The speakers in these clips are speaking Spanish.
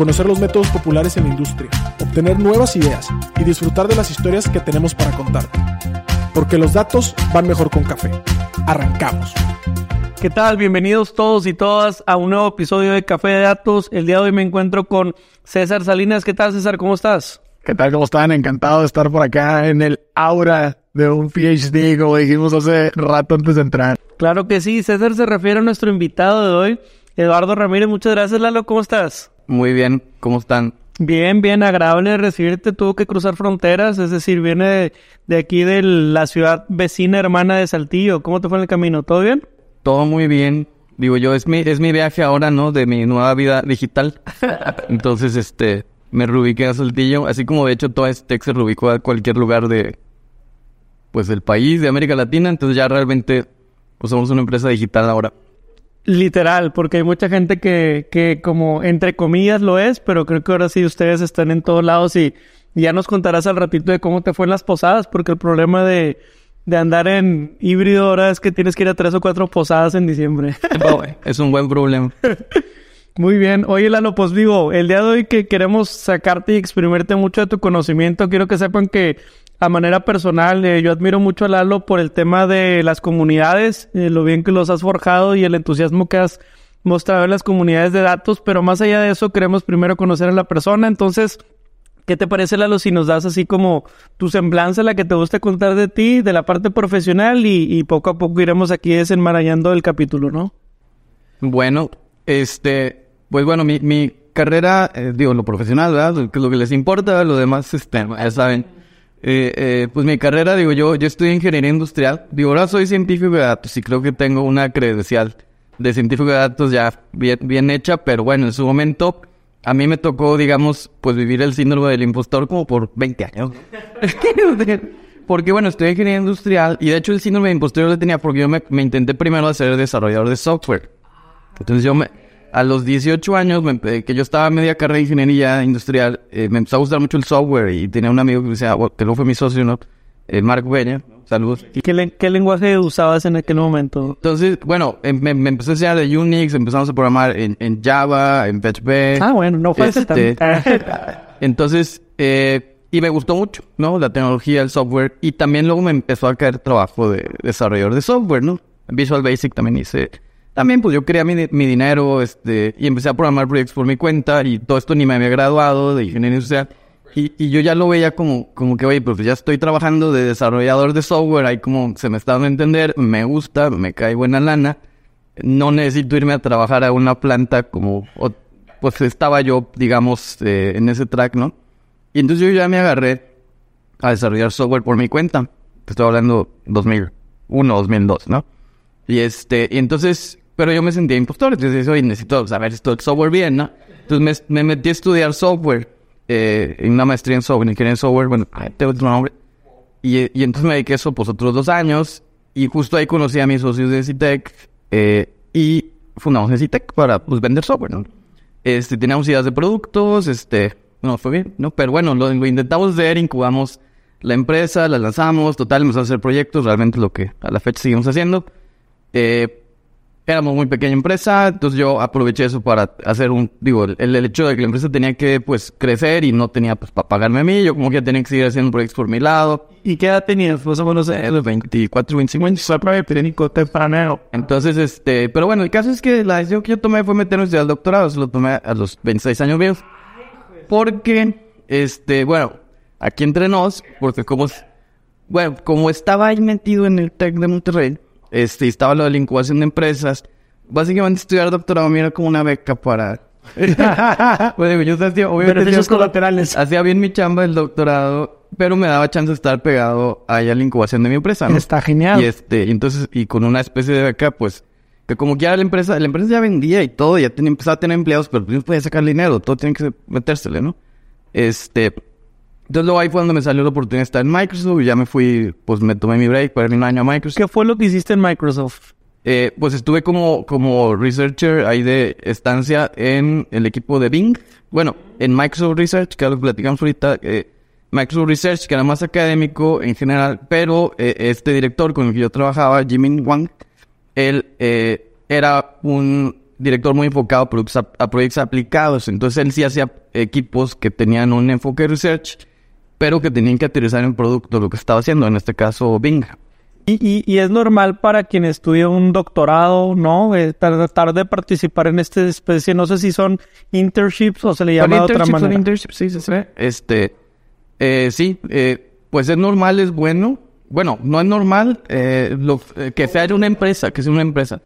conocer los métodos populares en la industria, obtener nuevas ideas y disfrutar de las historias que tenemos para contarte. Porque los datos van mejor con café. Arrancamos. ¿Qué tal? Bienvenidos todos y todas a un nuevo episodio de Café de Datos. El día de hoy me encuentro con César Salinas. ¿Qué tal, César? ¿Cómo estás? ¿Qué tal? ¿Cómo están? Encantado de estar por acá en el aura de un PhD, como dijimos hace rato antes de entrar. Claro que sí. César se refiere a nuestro invitado de hoy, Eduardo Ramírez. Muchas gracias, Lalo. ¿Cómo estás? Muy bien. ¿Cómo están? Bien, bien, agradable recibirte. Tuvo que cruzar fronteras, es decir, viene de, de, aquí de la ciudad vecina hermana de Saltillo. ¿Cómo te fue en el camino? ¿Todo bien? Todo muy bien. Digo yo, es mi, es mi viaje ahora, ¿no? De mi nueva vida digital. Entonces, este, me reubiqué a Saltillo, así como de hecho toda Tech se reubicó a cualquier lugar de, pues, del país, de América Latina. Entonces ya realmente, pues, somos una empresa digital ahora. Literal, porque hay mucha gente que, que como entre comillas lo es, pero creo que ahora sí ustedes están en todos lados y, y ya nos contarás al ratito de cómo te fue en las posadas, porque el problema de, de andar en híbrido ahora es que tienes que ir a tres o cuatro posadas en diciembre. Oh, es un buen problema. Muy bien. Oye, Lalo, pues digo, el día de hoy que queremos sacarte y exprimirte mucho de tu conocimiento, quiero que sepan que a manera personal, eh, yo admiro mucho a Lalo por el tema de las comunidades, eh, lo bien que los has forjado y el entusiasmo que has mostrado en las comunidades de datos, pero más allá de eso queremos primero conocer a la persona, entonces, ¿qué te parece Lalo si nos das así como tu semblanza, la que te gusta contar de ti, de la parte profesional y, y poco a poco iremos aquí desenmarañando el capítulo, ¿no? Bueno, este, pues bueno, mi, mi carrera, eh, digo, lo profesional, ¿verdad? Lo que les importa, lo demás, este, ya saben. Eh, eh, pues mi carrera, digo, yo, yo estudié ingeniería industrial. Digo, ahora soy científico de datos y creo que tengo una credencial de científico de datos ya bien, bien hecha, pero bueno, en su momento a mí me tocó, digamos, pues vivir el síndrome del impostor como por 20 años. porque bueno, estudié ingeniería industrial y de hecho el síndrome del impostor lo tenía porque yo me, me intenté primero hacer desarrollador de software. Entonces yo me, a los 18 años, me, que yo estaba a media carrera de ingeniería industrial, eh, me empezó a gustar mucho el software y tenía un amigo que me decía, bueno, que no fue mi socio, ¿no? Eh, Mark Beña, saludos. ¿Y qué, qué, lenguaje usabas en aquel momento? Entonces, bueno, eh, me, me, empecé a enseñar de Unix, empezamos a programar en, en Java, en PHP. Ah, bueno, no fue este, Entonces, eh, y me gustó mucho, ¿no? La tecnología, el software. Y también luego me empezó a caer trabajo de desarrollador de software, ¿no? Visual Basic también hice también pues yo quería mi, mi, dinero este, y empecé a programar proyectos por mi cuenta y todo esto ni me había graduado de ingeniería industrial. Y, y yo ya lo veía como, como que, oye, pues ya estoy trabajando de desarrollador de software, ahí como se me está dando a entender, me gusta, me cae buena lana, no necesito irme a trabajar a una planta como, pues estaba yo, digamos, eh, en ese track, ¿no? Y entonces yo ya me agarré a desarrollar software por mi cuenta. Te estoy hablando 2001, 2002, ¿no? Y este, y entonces pero yo me sentía impostor, entonces oye, necesito saber esto del software bien, ¿no? Entonces me, me metí a estudiar software, eh, en una maestría en software, en ingeniería en software, bueno, tengo otro nombre. Y, y entonces me dediqué a eso pues otros dos años, y justo ahí conocí a mis socios de Citec, eh, y fundamos Citec para pues vender software, ¿no? Este, teníamos ideas de productos, este, no, fue bien, ¿no? Pero bueno, lo, lo intentamos ver, incubamos la empresa, la lanzamos, total, empezamos a hacer proyectos, realmente lo que a la fecha seguimos haciendo. Eh, éramos muy pequeña empresa, entonces yo aproveché eso para hacer un, digo, el, el, hecho de que la empresa tenía que, pues, crecer y no tenía, pues, para pagarme a mí, yo como que tenía que seguir haciendo proyectos por mi lado. ¿Y qué edad tenías? Más o menos, eh, los 24, 25 años. temprano. Entonces, este, pero bueno, el caso es que la decisión que yo tomé fue meternos al doctorado, se lo tomé a los 26 años míos. Porque, este, bueno, aquí entre nos, porque como, bueno, como estaba ahí metido en el TEC de Monterrey, este, estaba lo de la incubación de empresas. Básicamente estudiar doctorado me era como una beca para... bueno, yo hacía, Beneficios colaterales. Hacía bien mi chamba del doctorado, pero me daba chance de estar pegado a la incubación de mi empresa. ¿no? Está genial. Y este, y entonces, y con una especie de beca, pues, que como que ya la empresa, la empresa ya vendía y todo, ya tenía, empezaba a tener empleados, pero pues no podía sacar dinero, todo tiene que metérsele, ¿no? Este, Entonces luego ahí fue donde me salió la oportunidad de estar en Microsoft y ya me fui, pues me tomé mi break para irme un año a Microsoft. ¿Qué fue lo que hiciste en Microsoft? Eh, pues estuve como, como researcher ahí de estancia en el equipo de Bing. Bueno, en Microsoft Research, que es lo que platicamos ahorita, eh, Microsoft Research, que era más académico en general, pero eh, este director con el que yo trabajaba, Jimin Wang, él eh, era un director muy enfocado a a proyectos aplicados. Entonces él sí hacía equipos que tenían un enfoque de research, pero que tenían que aterrizar en producto lo que estaba haciendo, en este caso Bing. Y, y, y es normal para quien estudia un doctorado, ¿no? Eh, tratar de participar en esta especie, no sé si son internships o se le llama de otra internships, son manera. internships, sí, sí, sí. Este, eh, sí, eh, pues es normal, es bueno. Bueno, no es normal eh, lo- eh, que sea de una empresa, que sea una empresa.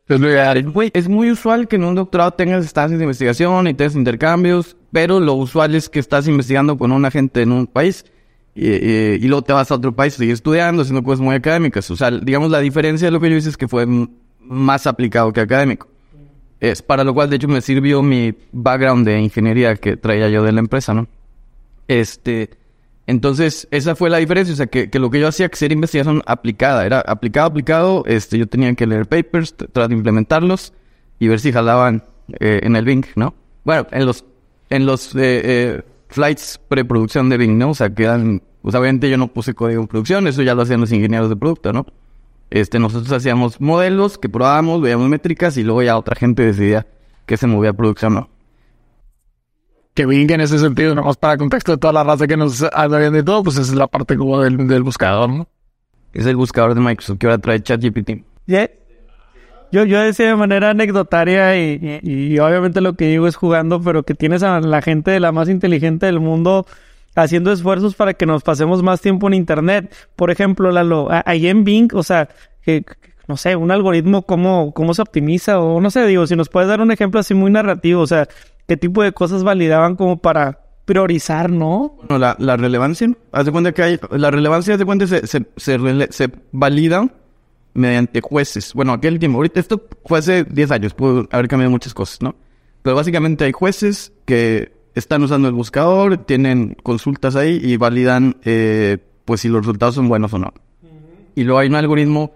Es muy usual que en un doctorado tengas estancias de investigación y tengas intercambios, pero lo usual es que estás investigando con un agente en un país y, y- y luego te vas a otro país, sigues estudiando, haciendo cosas muy académicas. O sea, digamos, la diferencia de lo que yo hice es que fue más aplicado que académico. Es para lo cual, de hecho, me sirvió mi background de ingeniería que traía yo de la empresa, ¿no? Este, entonces, esa fue la diferencia, o sea, que, que lo que yo hacía que era investigación aplicada, era aplicado, aplicado, este, yo tenía que leer papers, tratar de implementarlos y ver si jalaban eh, en el Bing, ¿no? Bueno, en los, en los eh, eh, flights preproducción de Bing, ¿no? O sea, quedan, pues obviamente yo no puse código en producción, eso ya lo hacían los ingenieros de producto, ¿no? Este, nosotros hacíamos modelos que probábamos, veíamos métricas y luego ya otra gente decidía que se movía a producción, ¿no? Que Bing en ese sentido, nomás para contexto de toda la raza que nos anda viendo y todo, pues esa es la parte como del, del buscador, ¿no? Es el buscador de Microsoft que ahora trae ChatGPT. Ya- Yo, yo decía de manera anecdotaria y, obviamente lo que digo es jugando, pero que tienes a la gente de la más inteligente del mundo haciendo esfuerzos para que nos pasemos más tiempo en internet. Por ejemplo, Lalo, ahí en Bing, o sea, que, no sé, un algoritmo, cómo, cómo se optimiza, o no sé, digo, si nos puedes dar un ejemplo así muy narrativo, o sea, qué tipo de cosas validaban como para priorizar, ¿no? Bueno, la, la relevancia, haz de cuenta que hay, la relevancia, haz de cuenta, se, se, se, se valida mediante jueces. Bueno, aquel tiempo, ahorita esto fue hace 10 años, pudo haber cambiado muchas cosas, ¿no? Pero básicamente hay jueces que están usando el buscador, tienen consultas ahí y validan, eh, pues, si los resultados son buenos o no. Y luego hay un algoritmo,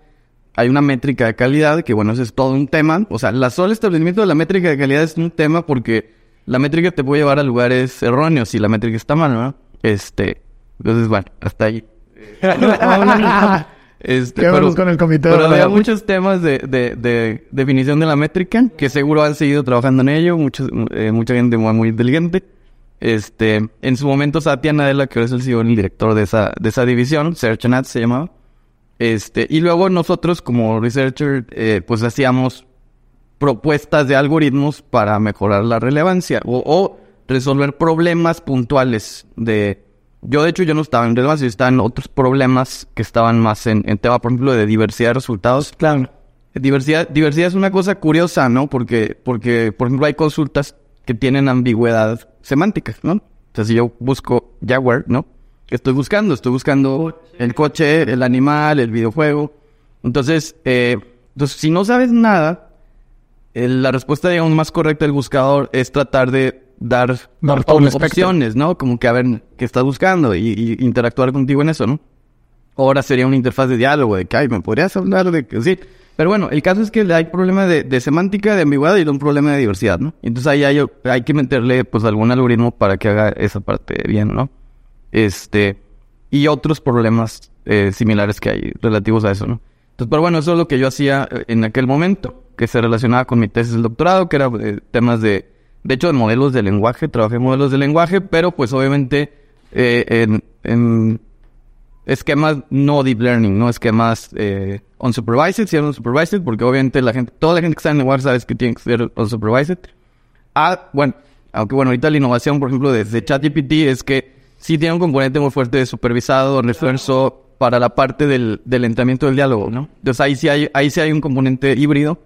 hay una métrica de calidad, que bueno, ese es todo un tema. O sea, la solo establecimiento de la métrica de calidad es un tema porque la métrica te puede llevar a lugares erróneos si la métrica está mal, ¿no? Este, entonces, bueno, hasta ahí. este, Quedémonos con el comité de pero había muchos temas de, de, de definición de la métrica que seguro han seguido trabajando en ello, muchos, eh, mucha gente muy, muy inteligente. Este, en su momento Satya Nadella, que ahora es el CEO el director de esa, de esa división, Search and Ads se llamaba. Este, y luego nosotros como researcher, eh, pues hacíamos propuestas de algoritmos para mejorar la relevancia o, o resolver problemas puntuales de... Yo, de hecho, yo no estaba en relevancia, yo estaba en otros problemas que estaban más en, en tema, por ejemplo, de diversidad de resultados. Claro. Diversidad, diversidad es una cosa curiosa, ¿no? Porque, porque, por ejemplo, hay consultas que tienen ambigüedad semántica, ¿no? O sea, si yo busco Jaguar, ¿no? ¿Qué estoy buscando? Estoy buscando el coche, el animal, el videojuego. Entonces, eh, entonces si no sabes nada, eh, la respuesta, digamos, más correcta del buscador es tratar de dar, Dar todo el espectro. opciones, ¿no? Como que a ver qué estás buscando y, y interactuar contigo en eso, ¿no? Ahora sería una interfaz de diálogo, de que, ay, ¿me podrías hablar de que sí? Pero bueno, el caso es que hay problema de, de semántica, de ambigüedad y un problema de diversidad, ¿no? Entonces ahí hay, hay que meterle, pues, algún algoritmo para que haga esa parte bien, ¿no? Este, y otros problemas eh, similares que hay relativos a eso, ¿no? Entonces, pero bueno, eso es lo que yo hacía eh, en aquel momento, que se relacionaba con mi tesis del doctorado, que era eh, temas de, de hecho, en modelos de lenguaje, trabajé en modelos de lenguaje, pero pues obviamente eh, en, en esquemas no deep learning, no esquemas eh, unsupervised, si eran unsupervised, porque obviamente la gente, toda la gente que está en lenguaje sabe que tiene que ser unsupervised. Ah, bueno, aunque bueno, ahorita la innovación, por ejemplo, desde ChatGPT es que sí tiene un componente muy fuerte de supervisado, refuerzo para la parte del, del lentamiento del diálogo, ¿no? Entonces ahí sí hay, ahí sí hay un componente híbrido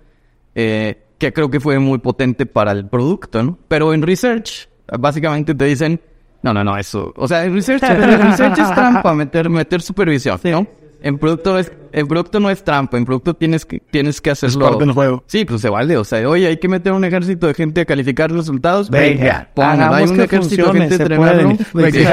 eh, que creo que fue muy potente para el producto, ¿no? Pero en research, básicamente te dicen, no, no, no, eso, o sea, en research, en research es trampa meter, meter supervisión, ¿no? En producto es, el producto no es trampa, en producto tienes que, tienes que Es hacerlo. parte del juego. Sí, pues se vale. O sea, oye, hay que meter un ejército de gente a calificar resultados. Venga, hagamos hay un que ejército de gente se entrenando.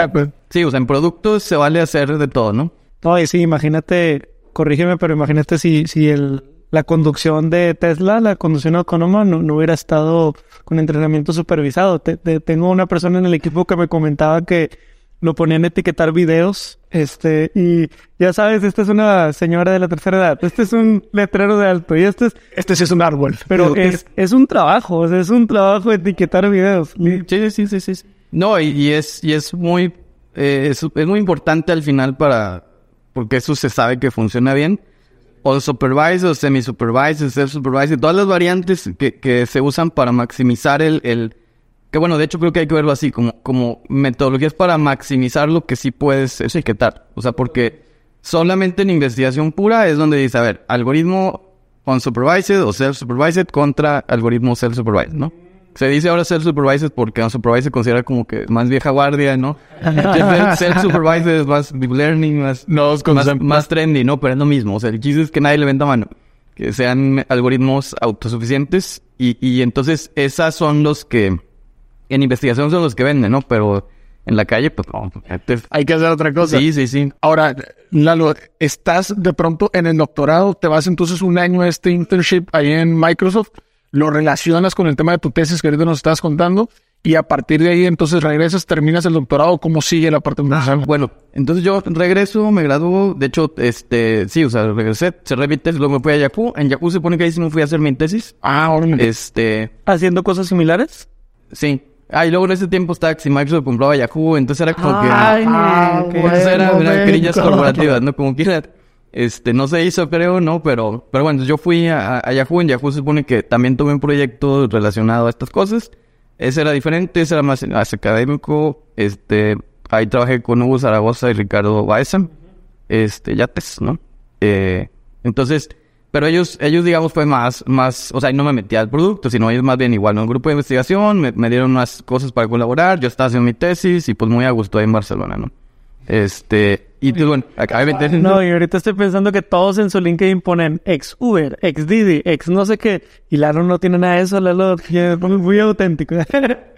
happen. Sí, o sea, en productos se vale hacer de todo, ¿no? No, y sí, imagínate, corrígeme, pero imagínate si, si el, la conducción de Tesla, la conducción autónoma, no, no hubiera estado con entrenamiento supervisado. Te- te- tengo una persona en el equipo que me comentaba que lo ponían a etiquetar videos, este, y ya sabes, esta es una señora de la tercera edad, este es un letrero de alto, y este es, Este sí es un árbol. pero es, es un trabajo, o sea, es un trabajo etiquetar videos. Sí, sí, sí, sí. sí. No, y, y es, y es muy, eh, es, es muy importante al final para, porque eso se sabe que funciona bien. O supervisor, semi-supervisor, self-supervisor, todas las variantes que, que se usan para maximizar el, el, que bueno, de hecho creo que hay que verlo así, como, como metodologías para maximizar lo que sí puedes etiquetar. O sea, porque solamente en investigación pura es donde dice, a ver, algoritmo unsupervised o self-supervised contra algoritmo self-supervised, ¿no? Se dice ahora self-supervised porque unsupervised se considera como que más vieja guardia, ¿no? Self-supervised es más deep learning, más, No, es con más, trendy, ¿no? Pero es lo mismo. O sea, el chiste es que nadie le venda mano. Que sean algoritmos autosuficientes y, y entonces esas son los que en investigación son los que venden, ¿no? Pero en la calle, pues no. te- Hay que hacer otra cosa. Sí, sí, sí. Ahora, Lalo, estás de pronto en el doctorado, te vas entonces un año a este internship ahí en Microsoft, lo relacionas con el tema de tu tesis que ahorita nos estabas contando y a partir de ahí entonces regresas, terminas el doctorado, ¿cómo sigue la parte profesional? Bueno, entonces yo regreso, me graduó, de hecho, este, sí, o sea, regresé, cerré mi tesis, luego me fui a Yahoo. En Yahoo se supone que ahí sí me fui a hacer mi tesis. Ah, me- Este, ¿Haciendo cosas similares? sí. Ah, y luego en ese tiempo estaba que si Microsoft compraba Yahoo, entonces era como que... Ay, Ah, bueno. Entonces era, eran querillas corporativas, ¿no? Como quiera. Este, no se hizo, creo, ¿no? Pero, pero bueno, yo fui a, a Yahoo. En Yahoo se supone que también tuve un proyecto relacionado a estas cosas. Ese era diferente, ese era más, más académico. Este, ahí trabajé con Hugo Zaragoza y Ricardo Baeza. Este, Yates, ¿no? Eh, entonces, pero ellos, ellos, digamos, fue más, más, o sea, no me metí al producto, sino ellos más bien igual, ¿no? Un grupo de investigación, me, dieron unas cosas para colaborar, yo estaba haciendo mi tesis y pues muy a gusto ahí en Barcelona, ¿no? Este, y pues bueno, acabé de meter... No, y ahorita estoy pensando que todos en su LinkedIn ponen ex Uber, ex Didi, ex no sé qué. Y Lalo no tiene nada de eso, Lalo es muy, muy auténtico.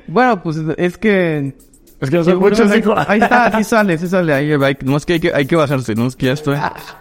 Bueno, pues es que... Es que yo soy mucho ahí, ahí está, ahí sale, sí sale, ahí, ahí, no es que hay que, hay que bajarse, no es que ya estoy...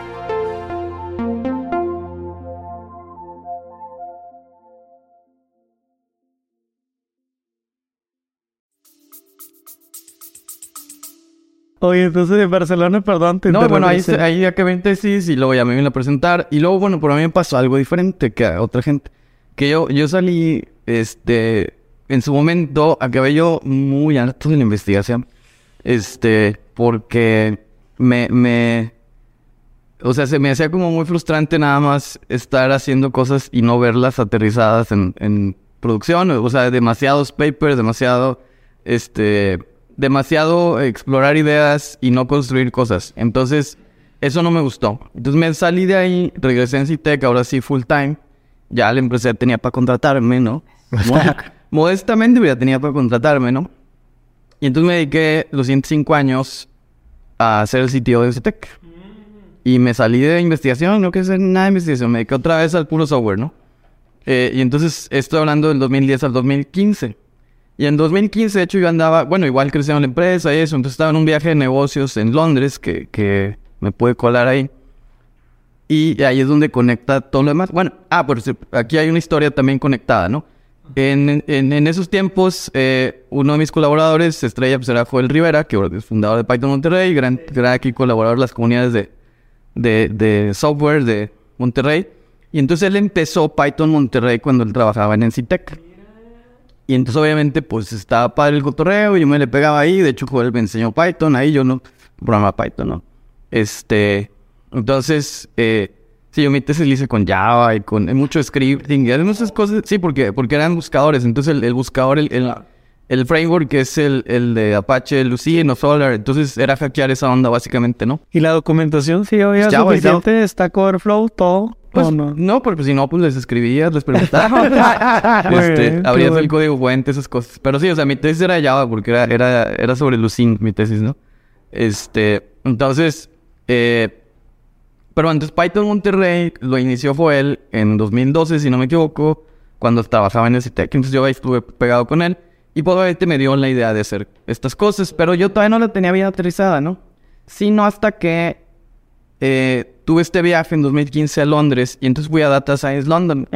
Oye, entonces en Barcelona, perdón, te No, bueno, ahí, ahí acabé en tesis y luego ya me vine a presentar. Y luego, bueno, por a mí me pasó algo diferente que a otra gente. Que yo, yo salí, este, en su momento, acabé yo muy harto de la investigación. Este, porque me, me, o sea, se me hacía como muy frustrante nada más estar haciendo cosas y no verlas aterrizadas en, en producción. O sea, demasiados papers, demasiado, este, demasiado explorar ideas y no construir cosas. Entonces, eso no me gustó. Entonces me salí de ahí, regresé en Citec, ahora sí full time. Ya la empresa tenía para contratarme, ¿no? Mo- Modestamente, ya tenía para contratarme, ¿no? Y entonces me dediqué los siguientes cinco años a hacer el sitio de Citec. Y me salí de investigación, no quería hacer nada de investigación, me dediqué otra vez al puro software, ¿no? Eh, y entonces estoy hablando del 2010 al 2015. Y en 2015, de hecho, yo andaba, bueno, igual creciendo la empresa y eso, entonces estaba en un viaje de negocios en Londres que, que me pude colar ahí. Y ahí es donde conecta todo lo demás. Bueno, ah, por aquí hay una historia también conectada, ¿no? En, en, en esos tiempos, eh, uno de mis colaboradores, estrella, pues era Joel Rivera, que es fundador de Python Monterrey, gran, gran aquí colaborador de las comunidades de, de, de software de Monterrey. Y entonces él empezó Python Monterrey cuando él trabajaba en Encitec. Y entonces obviamente pues estaba padre el cotorreo, yo me le pegaba ahí, de hecho Joel me enseñó Python, ahí yo no, programa Python, ¿no? Este, entonces, eh, sí, yo mi tesis la hice con Java y con mucho scripting y muchas cosas, sí, porque, porque eran buscadores, entonces el, el buscador, el, el, el framework que es el, el de Apache, Lucene o Solar, entonces era hackear esa onda básicamente, ¿no? ¿Y la documentación sí había güey, ya. suficiente? ¿Stack Overflow, todo? Pues, ¿O no? no? porque si no, pues les escribías, les preguntabas. Este, abrías el código fuente, esas cosas. Pero sí, o sea, mi tesis era Java porque era, era, era sobre Lucene, mi tesis, ¿no? Este, entonces, eh, pero antes Python Monterrey lo inició fue él en 2012, si no me equivoco, cuando trabajaba en el CITEC. Entonces yo ahí estuve pegado con él y probablemente me dio la idea de hacer estas cosas, pero yo todavía no la tenía bien aterrizada, ¿no? Sino hasta que eh, tuve este viaje en 2015 a Londres y entonces fui a Data Science London.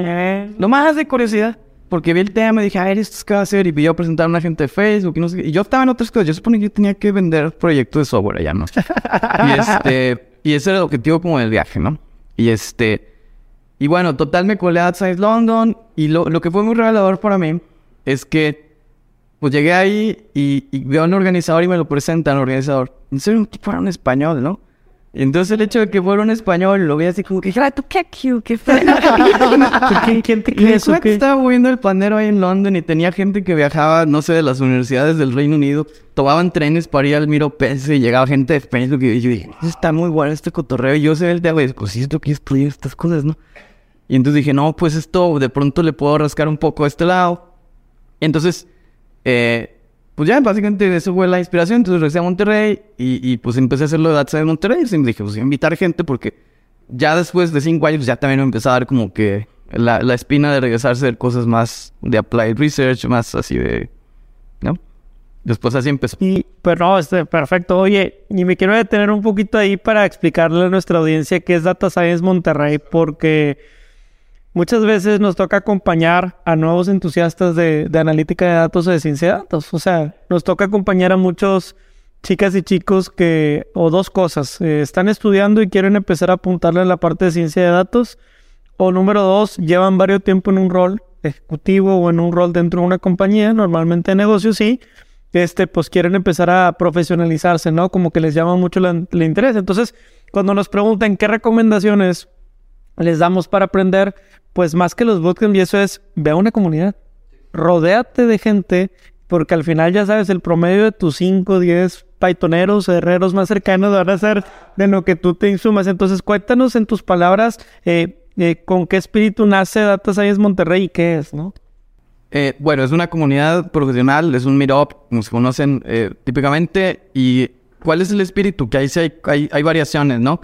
Lo más de curiosidad, porque vi el tema y dije, a ver, ¿esto qué va a hacer? Y vi yo presentar a una gente de Facebook y no sé qué. Y yo estaba en otras cosas. Yo suponía que yo tenía que vender proyectos de software allá, ¿no? y, este, y ese era el objetivo como del viaje, ¿no? Y este... Y bueno, total me colé a Data Science London y lo, lo que fue muy revelador para mí es que pues llegué ahí y, y veo a un organizador y me lo presentan al organizador. En serio, un tipo era un español, ¿no? Entonces el hecho de que fuera un español, lo vi así como que, "Ah, tú qué cute, qué feo. ¿Quién, te crees qué? estaba moviendo el pandero ahí en London y tenía gente que viajaba, no sé, de las universidades del Reino Unido, tomaban trenes para ir al Miro Pence y llegaba gente de Facebook y yo dije, está muy bueno este cotorreo. Y yo sé el de, güey, pues sí, esto que estudiar estas cosas, ¿no? Y entonces dije, no, pues esto de pronto le puedo rascar un poco a este lado. Entonces, eh, pues ya, básicamente eso fue la inspiración. Entonces regresé a Monterrey y, y, pues empecé a hacerlo de Data en Monterrey. Y dije, pues invitar gente porque ya después de cinco años ya también me empezó a dar como que la, la espina de regresarse a hacer cosas más de applied research, más así de, ¿no? Después así empezó. Y, pero no, este, perfecto. Oye, y me quiero detener un poquito ahí para explicarle a nuestra audiencia qué es Data Science Monterrey, porque muchas veces nos toca acompañar a nuevos entusiastas de, de analítica de datos o de ciencia de datos. O sea, nos toca acompañar a muchos chicas y chicos que, o dos cosas, eh, están estudiando y quieren empezar a apuntarle a la parte de ciencia de datos, o número dos, llevan varios tiempo en un rol ejecutivo o en un rol dentro de una compañía, normalmente de negocios, sí, este, pues quieren empezar a profesionalizarse, ¿no? Como que les llama mucho la- el interés. Entonces, cuando nos preguntan qué recomendaciones les damos para aprender, pues más que los bootcamps y eso es, ve a una comunidad, rodéate de gente, porque al final ya sabes, el promedio de tus 5, 10 paitoneros, herreros más cercanos van a ser de lo que tú te insumas. Entonces, cuéntanos en tus palabras eh, eh, con qué espíritu nace Data Science Monterrey y qué es, ¿no? Eh, bueno, es una comunidad profesional, es un meetup, como se conocen eh, típicamente. ¿Y cuál es el espíritu? Que ahí sí hay, hay, hay variaciones, ¿no?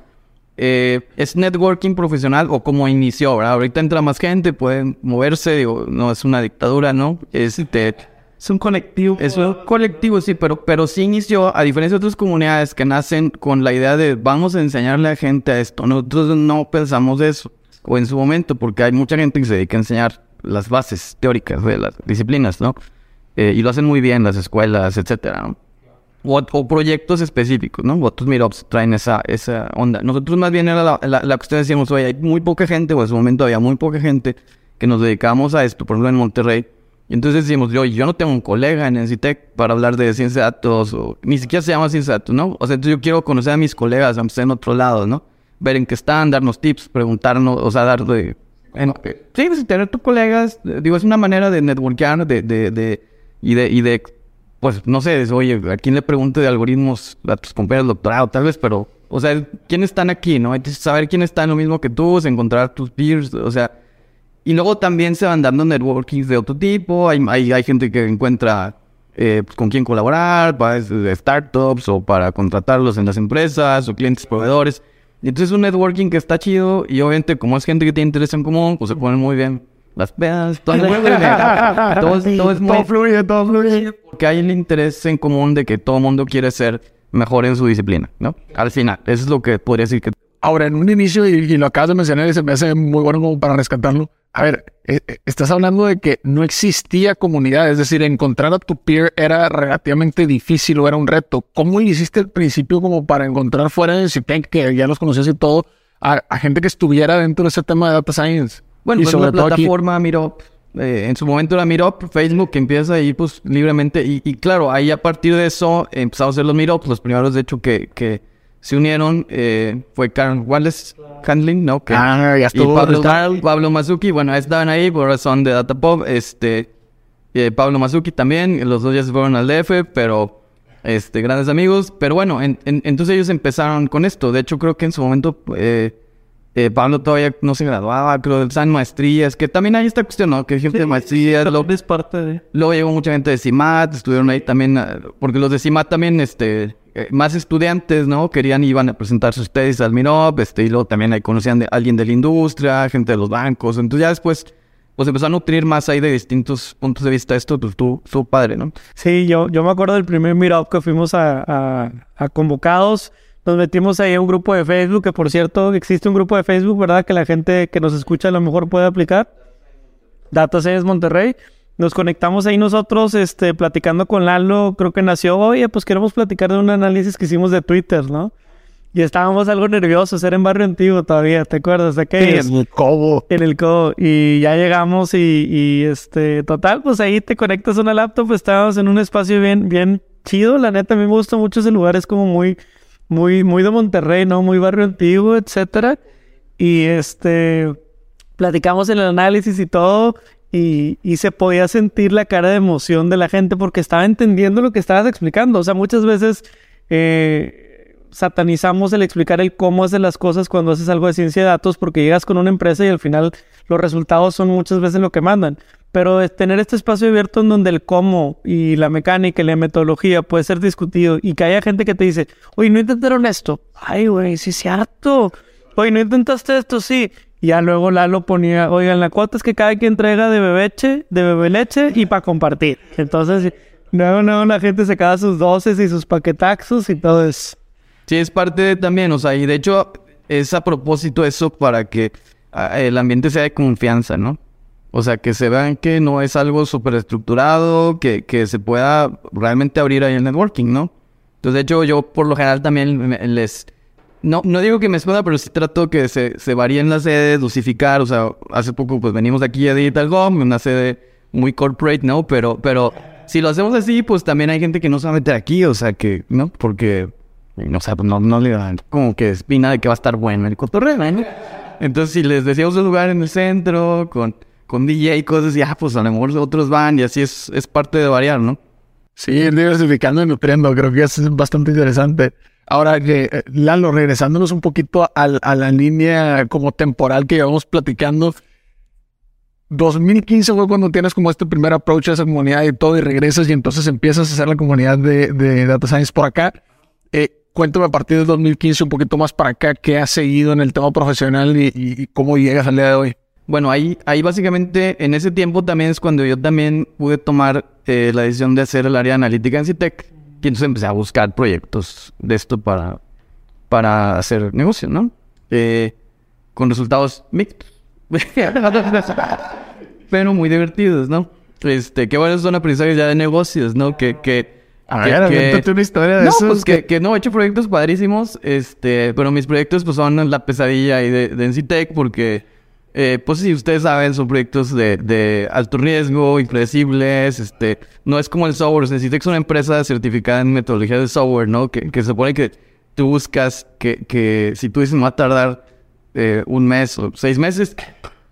Eh, es networking profesional o como inició, ¿verdad? Ahorita entra más gente, pueden moverse, digo, no es una dictadura, ¿no? Este, Es un colectivo. es un colectivo, sí, pero, pero sí inició, a diferencia de otras comunidades que nacen con la idea de vamos a enseñarle a gente a esto. Nosotros no pensamos eso, o en su momento, porque hay mucha gente que se dedica a enseñar las bases teóricas de las disciplinas, ¿no? Eh, y lo hacen muy bien las escuelas, etcétera, ¿no? O, o proyectos específicos, ¿no? Otros meetups traen esa, esa onda. Nosotros más bien era la, la, la cuestión decíamos, oye, hay muy poca gente, o en su momento había muy poca gente que nos dedicamos a esto, por ejemplo en Monterrey. Y entonces decimos, yo, yo no tengo un colega en NCTEC para hablar de ciencia de datos, o ni siquiera se llama ciencia de datos, ¿no? O sea, entonces yo quiero conocer a mis colegas, aunque estén en otro lado, ¿no? Ver en qué están, darnos tips, preguntarnos, o sea, dar de... en- sí, pues tener tus colegas, digo, es una manera de networkear, de, de, de, y de, y de, pues, no sé, oye, ¿a quién le pregunte de algoritmos a tus compañeros de doctorado, tal vez, pero, o sea, ¿quiénes están aquí, no? Que saber quién está en lo mismo que tú, encontrar tus peers, o sea, y luego también se van dando networkings de otro tipo. Hay, hay, hay gente que encuentra eh, pues, con quién colaborar, para startups o para contratarlos en las empresas o clientes proveedores. Entonces es un networking que está chido y obviamente como es gente que tiene interés en común, pues se ponen muy bien las pedas, todo, todo, es- todo es muy... Todo fluye, todo fluye. Porque hay el interés en común de que todo mundo quiere ser mejor en su disciplina, ¿no? Al final, eso es lo que podría decir que Ahora, en un inicio, y, y lo acabas de mencionar y se me hace muy bueno como para rescatarlo. A ver, eh, eh, estás hablando de que no existía comunidad, es decir, encontrar a tu peer era relativamente difícil o era un reto. ¿Cómo hiciste al principio como para encontrar fuera de Citec, que ya los conocías y todo, a, a gente que estuviera dentro de ese tema de data science? Bueno, Y pues sobre la todo aquí- plataforma Meetup, eh, en su momento era Meetup, Facebook, que empieza ahí pues libremente. Y, y claro, ahí a partir de eso empezamos a hacer los Meetups. Los primeros, de hecho, que, que se unieron eh, fue Karen Wallace Handling, ¿no? Que, Ah, ya y estuvo. Pablo, está- Pablo Mazuki, bueno, estaban ahí por razón de Datapop. Este, eh, Pablo Mazuki también, los dos ya se fueron al DF, pero este, grandes amigos. Pero bueno, en- en- entonces ellos empezaron con esto. De hecho, creo que en su momento eh, eh, Pablo todavía no se graduaba, creo, están maestrías, que también hay esta cuestión, ¿no? Que gente de maestrías, luego, es parte de... luego llegó mucha gente de CIMAT, estuvieron ahí también, ah, porque los de CIMAT también, este, eh, más estudiantes, ¿no? Querían, iban a presentar sus tesis al Minop, este, y luego también ahí conocían de alguien de la industria, gente de los bancos, entonces ya después, pues empezó a nutrir más ahí de distintos puntos de vista esto, pues tú, tu padre, ¿no? Sí, yo, yo me acuerdo del primer meetup que fuimos a, a- a convocados. Nos metimos ahí a un grupo de Facebook, que por cierto existe un grupo de Facebook, ¿verdad? Que la gente que nos escucha a lo mejor puede aplicar. Data Science Monterrey. Nos conectamos ahí nosotros, este, platicando con Lalo. Creo que nació, oye, pues queremos platicar de un análisis que hicimos de Twitter, ¿no? Y estábamos algo nerviosos, era en Barrio Antiguo todavía, ¿te acuerdas? ¿De qué es? el cobo. En el codo. Y ya llegamos y, y, este, total, pues ahí te conectas a una laptop, estábamos en un espacio bien, bien chido. La neta, a mí me gusta mucho ese lugar, es como muy, muy, muy de Monterrey, ¿no? Muy barrio antiguo, etcétera. Y este, platicamos en el análisis y todo. Y, y se podía sentir la cara de emoción de la gente porque estaba entendiendo lo que estabas explicando. O sea, muchas veces eh, satanizamos el explicar el cómo hacer las cosas cuando haces algo de ciencia de datos porque llegas con una empresa y al final los resultados son muchas veces lo que mandan. Pero es tener este espacio abierto en donde el cómo y la mecánica y la metodología puede ser discutido y que haya gente que te dice, oye, no intentaron esto. Ay, güey, sí es cierto. Oye, no intentaste esto, sí. Y ya luego Lalo ponía, oigan, la cuota es que cada quien traiga de bebeche, de bebé leche y para compartir. Entonces, luego, luego la gente se queda sus doces y sus paquetaxos y todo eso. Sí, es parte de también, o sea, y de hecho es a propósito eso para que ah, el ambiente sea de confianza, ¿no? O sea, que se vean que no es algo súper estructurado, que, que se pueda realmente abrir ahí el networking, ¿no? Entonces, de hecho, yo por lo general también les... No, no digo que me esconda, pero sí trato que se, se varíen las sedes, dosificar. O sea, hace poco pues venimos aquí a Digital Gom, una sede muy corporate, ¿no? Pero, pero si lo hacemos así, pues también hay gente que no se va a meter aquí, o sea, que, ¿no? Porque, sé, pues no, no le dan como que espina de que va a estar bueno el cotorreo, ¿no? Entonces, si les decíamos un lugar en el centro, con, con DJ y cosas, ya, pues a lo mejor otros van y así es, es parte de variar, ¿no? Sí, diversificando y nutriendo, creo que es bastante interesante. Ahora eh, Lalo, regresándonos un poquito al- a, la línea como temporal que llevamos platicando, 2015 fue cuando tienes como este primer approach a esa comunidad y todo y regresas y entonces empiezas a hacer la comunidad de, de Data Science por acá. Eh, cuéntame a partir del 2015 un poquito más para acá, qué has seguido en el tema profesional y, y- y cómo llegas al día de hoy. Bueno, ahí, ahí básicamente en ese tiempo también es cuando yo también pude tomar eh, la decisión de hacer el área analítica en Citec. Y entonces empecé a buscar proyectos de esto para, para hacer negocio, ¿no? Eh, con resultados mixtos. Pero muy divertidos, ¿no? Este, qué buenos son aprendizajes ya de negocios, ¿no? Que, que, A que- ver, que- una historia de no, esos pues que, que no, he hecho proyectos padrísimos, este, pero mis proyectos pues son la pesadilla ahí de, de porque, eh, pues si ustedes saben, son proyectos de, alto riesgo, impredecibles, este, no es como el software, es una empresa certificada en metodología de software, ¿no? Que, se supone que tú buscas que, si tú dices me va a tardar eh, un mes o seis meses,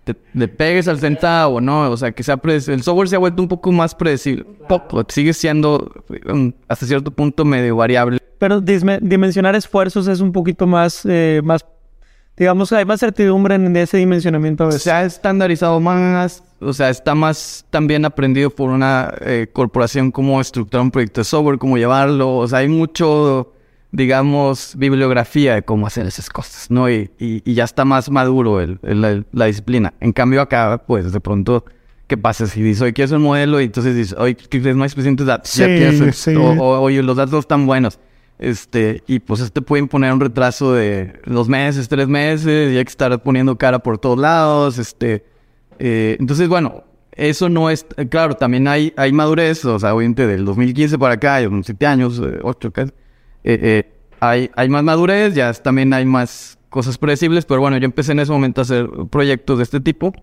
te, pegues al centavo, ¿no? O sea, que sea. El software se ha vuelto un poco más predecible. Poco. Sigue siendo um, hasta cierto punto medio variable. Pero dimensionar esfuerzos es un poquito más, eh, más, digamos, hay más certidumbre en ese dimensionamiento a veces. Se ha estandarizado más, o sea, está más también aprendido por una eh, corporación cómo estructurar un proyecto de software, cómo llevarlo. O sea, hay mucho, digamos, bibliografía de cómo hacer esas cosas, ¿no? Y, y, y ya está más maduro el, el- la, la disciplina. En cambio, acá, pues, de pronto, ¿qué pasa? Si dices, oye, quiero un modelo, y entonces dices, oye, ¿qué crees? No hay suficientes datos. Ya Sí, sí. O- oye, los datos están buenos. Este, y pues este puede imponer un retraso de dos meses, tres meses, y hay que estar poniendo cara por todos lados, este, eh, entonces, bueno, eso no es, claro, también hay, hay madurez, o sea, obviamente del 2015 para acá, unos siete años, eh, ocho casi, eh, eh, hay, hay más madurez, ya también hay más cosas predecibles, pero bueno, yo empecé en ese momento a hacer proyectos de este tipo,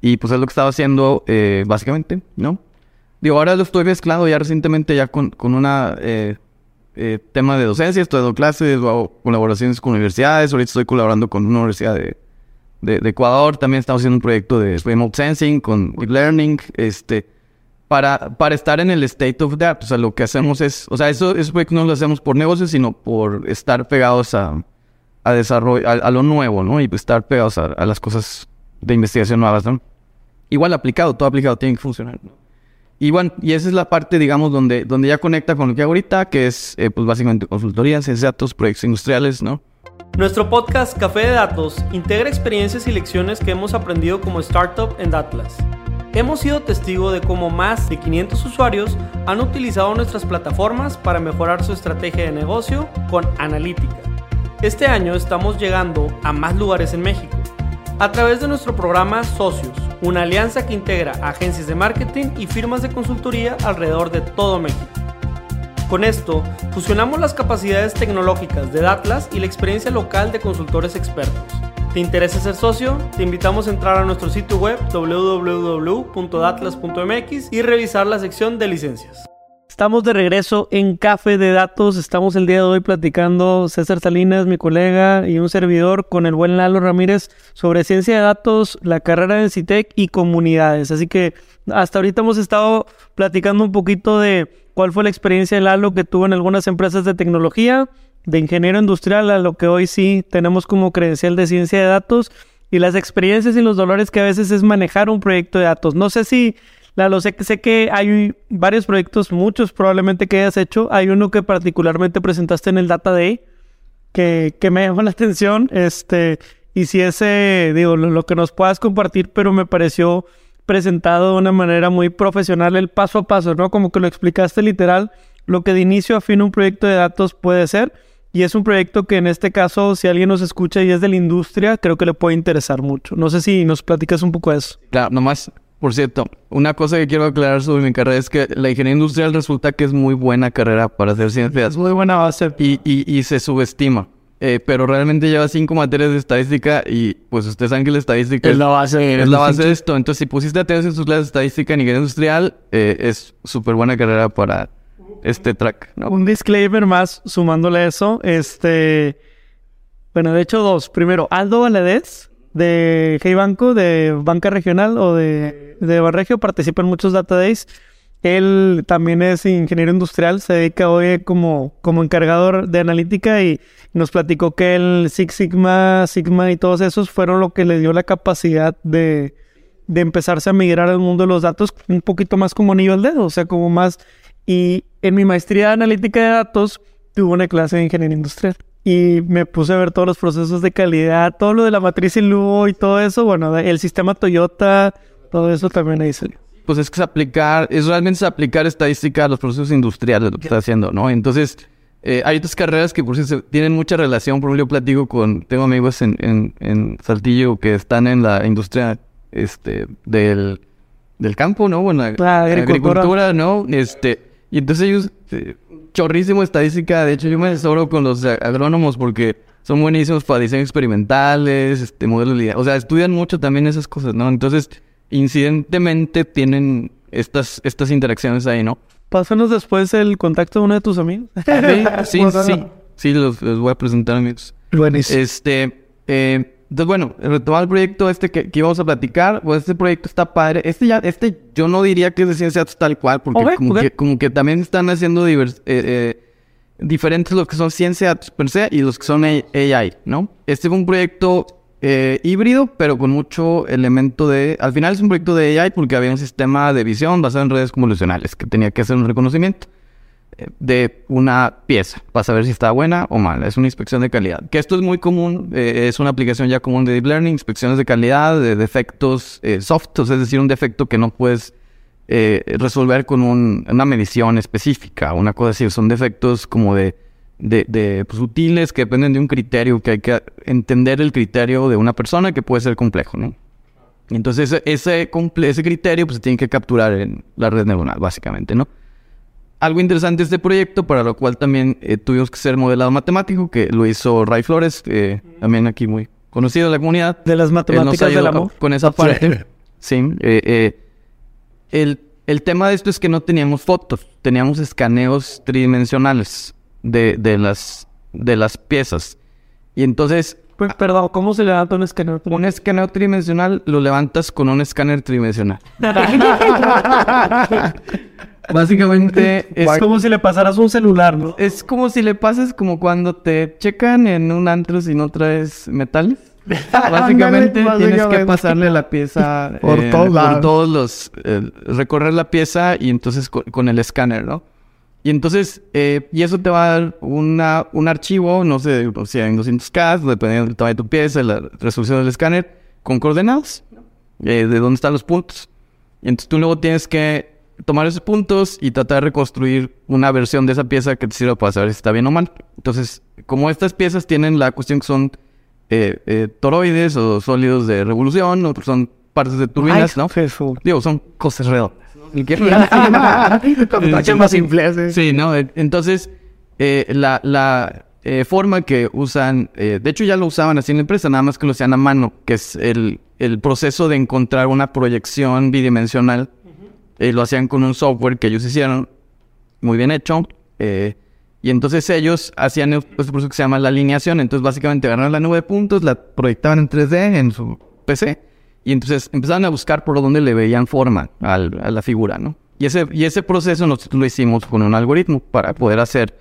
y pues es lo que estaba haciendo eh, básicamente, ¿no? Digo, ahora lo estoy mezclando ya recientemente ya con, con una eh, eh, tema de docencia, estoy dando clases, hago colaboraciones con universidades, ahorita estoy colaborando con una universidad de, Ecuador, también estamos haciendo un proyecto de remote sensing con deep learning, este, para, para estar en el state of the art, o sea, lo que hacemos es, o sea, eso, eso no lo hacemos por negocio, sino por estar pegados a, a desarrollo, a, lo nuevo, ¿no? Y pues estar pegados a, las cosas de investigación nuevas, ¿no? Igual aplicado, todo aplicado tiene que funcionar. Y bueno, y esa es la parte, digamos, donde, donde ya conecta con lo que hago ahorita, que es, eh, pues básicamente consultoría, ciencia datos, proyectos industriales, ¿no? Nuestro podcast Café de Datos integra experiencias y lecciones que hemos aprendido como startup en Datlas. Hemos sido testigo de cómo más de 500 usuarios han utilizado nuestras plataformas para mejorar su estrategia de negocio con analítica. Este año estamos llegando a más lugares en México a través de nuestro programa Socios, una alianza que integra agencias de marketing y firmas de consultoría alrededor de todo México. Con esto, fusionamos las capacidades tecnológicas de Datlas y la experiencia local de consultores expertos. ¿Te interesa ser socio? Te invitamos a entrar a nuestro sitio web www.datlas.mx y revisar la sección de licencias. Estamos de regreso en Café de Datos. Estamos el día de hoy platicando César Salinas, mi colega, y un servidor con el buen Lalo Ramírez sobre ciencia de datos, la carrera en CITEC y comunidades. Así que hasta ahorita hemos estado platicando un poquito de cuál fue la experiencia de Lalo que tuvo en algunas empresas de tecnología, de ingeniero industrial, a lo que hoy sí tenemos como credencial de ciencia de datos, y las experiencias y los dolores que a veces es manejar un proyecto de datos. No sé si Lalo, sé, sé que hay varios proyectos, muchos probablemente que hayas hecho. Hay uno que particularmente presentaste en el Data Day que, que me llamó la atención. Este, y si ese, digo, lo, lo que nos puedas compartir, pero me pareció presentado de una manera muy profesional el paso a paso, ¿no? Como que lo explicaste literal, lo que de inicio a fin un proyecto de datos puede ser. Y es un proyecto que en este caso, si alguien nos escucha y es de la industria, creo que le puede interesar mucho. No sé si nos platicas un poco de eso. Claro, nomás, por cierto, una cosa que quiero aclarar sobre mi carrera es que la ingeniería industrial resulta que es muy buena carrera para hacer ciencias Muy buena base. y, y, y se subestima. Eh, pero realmente lleva cinco materias de estadística y pues ustedes saben que la estadística Es la base. es la base de esto. Entonces, si pusiste atención en sus clases de estadística en ingeniería industrial, eh, es súper buena carrera para este track. ¿no? Un disclaimer más sumándole a eso. Este. Bueno, de hecho, dos. Primero, Aldo Valadez de Hey Banco, de Banca Regional o de, de Barregio, participa en muchos data days. Él también es ingeniero industrial, se dedica hoy como, como encargador de analítica y nos platicó que el Six Sigma, Sigma y todos esos fueron lo que le dio la capacidad de, de empezarse a migrar al mundo de los datos un poquito más como anillo al dedo, o sea, como más... Y en mi maestría de analítica de datos tuve una clase de ingeniería industrial y me puse a ver todos los procesos de calidad, todo lo de la matriz Luo y todo eso, bueno, el sistema Toyota, todo eso también ahí salió. Pues es que es aplicar, es realmente es aplicar estadística a los procesos industriales, lo que está haciendo, ¿no? Entonces, eh, hay otras carreras que por cierto tienen mucha relación. Por ejemplo, yo platico con, tengo amigos en, en, en Saltillo que están en la industria este, del, del campo, ¿no? Bueno, La agricultura. ¿no? Este, y entonces ellos, eh, chorrísimo estadística. De hecho, yo me asesoro con los agrónomos porque son buenísimos para diseño experimentales, este, modelos de... O sea, estudian mucho también esas cosas, ¿no? Entonces, incidentemente tienen estas, estas interacciones ahí, ¿no? Pásanos después el contacto de uno de tus amigos. Sí, sí, sí. Sí, los, los voy a presentar amigos. Buenísimo. Este, eh, entonces bueno, retomar el proyecto este que, que íbamos a platicar, pues este proyecto está padre. Este ya, este yo no diría que es de ciencia datos tal cual, porque como. Que, como que también están haciendo divers- eh, eh, diferentes los que son ciencia datos per se y los que son A- AI, ¿no? Este fue un proyecto eh, híbrido, pero con mucho elemento de... Al final es un proyecto de AI porque había un sistema de visión basado en redes convolucionales que tenía que hacer un reconocimiento de una pieza para saber si está buena o mala. Es una inspección de calidad. Que esto es muy común, eh, es una aplicación ya común de Deep Learning, inspecciones de calidad, de defectos eh, soft, es decir, un defecto que no puedes eh, resolver con un- una medición específica, una cosa así. Son defectos como de de, pues, útiles que dependen de un criterio, que hay que entender el criterio de una persona que puede ser complejo, ¿no? Entonces ese, ese, ese criterio pues se tiene que capturar en la red neuronal, básicamente, ¿no? Algo interesante de este proyecto, para lo cual también eh, tuvimos que ser modelado matemático, que lo hizo Ray Flores, eh, también aquí muy conocido en la comunidad. De las matemáticas del amor. Con esa parte. Sí. eh, eh, el, el tema de esto es que no teníamos fotos, teníamos escaneos tridimensionales de, de, las, de las piezas. Y entonces, Pues, perdón, ¿cómo se levanta un escaneo? un escaneo tridimensional lo levantas con un escáner tridimensional. Básicamente es, como si le pasaras un celular, ¿no? es como si le pases como cuando te checan en un antro si no traes metales. Básicamente tienes que pasarle la pieza eh, Por todos lados. por todos los eh, recorrer la pieza y entonces co- con, el escáner, ¿no? Y entonces y eso te va a dar una, un archivo, no sé, o sea, en 200K, dependiendo del tamaño de tu pieza, la resolución del escáner, con coordenadas eh, de dónde están los puntos. Y entonces tú luego tienes que tomar esos puntos y tratar de reconstruir una versión de esa pieza que te sirva para saber si está bien o mal. Entonces, como estas piezas tienen la cuestión que son eh, eh, toroides o sólidos de revolución, otros son partes de turbinas, ¿no? Digo, son cosas redondas. Más simples. Sí, ¿no? Eh, Entonces, eh, la, la eh, forma que usan, de hecho ya lo usaban así en la empresa, nada más que lo hacían a mano, que es el, el proceso de encontrar una proyección bidimensional. Eh, lo hacían con un software que ellos hicieron, muy bien hecho. eh, y entonces ellos hacían este proceso que se llama la alineación. Entonces, básicamente agarraron la nube de puntos, la proyectaban en 3D en su PC. Y entonces empezaron a buscar por dónde le veían forma a la figura, ¿no? Y ese, y ese proceso nosotros lo hicimos con un algoritmo para poder hacer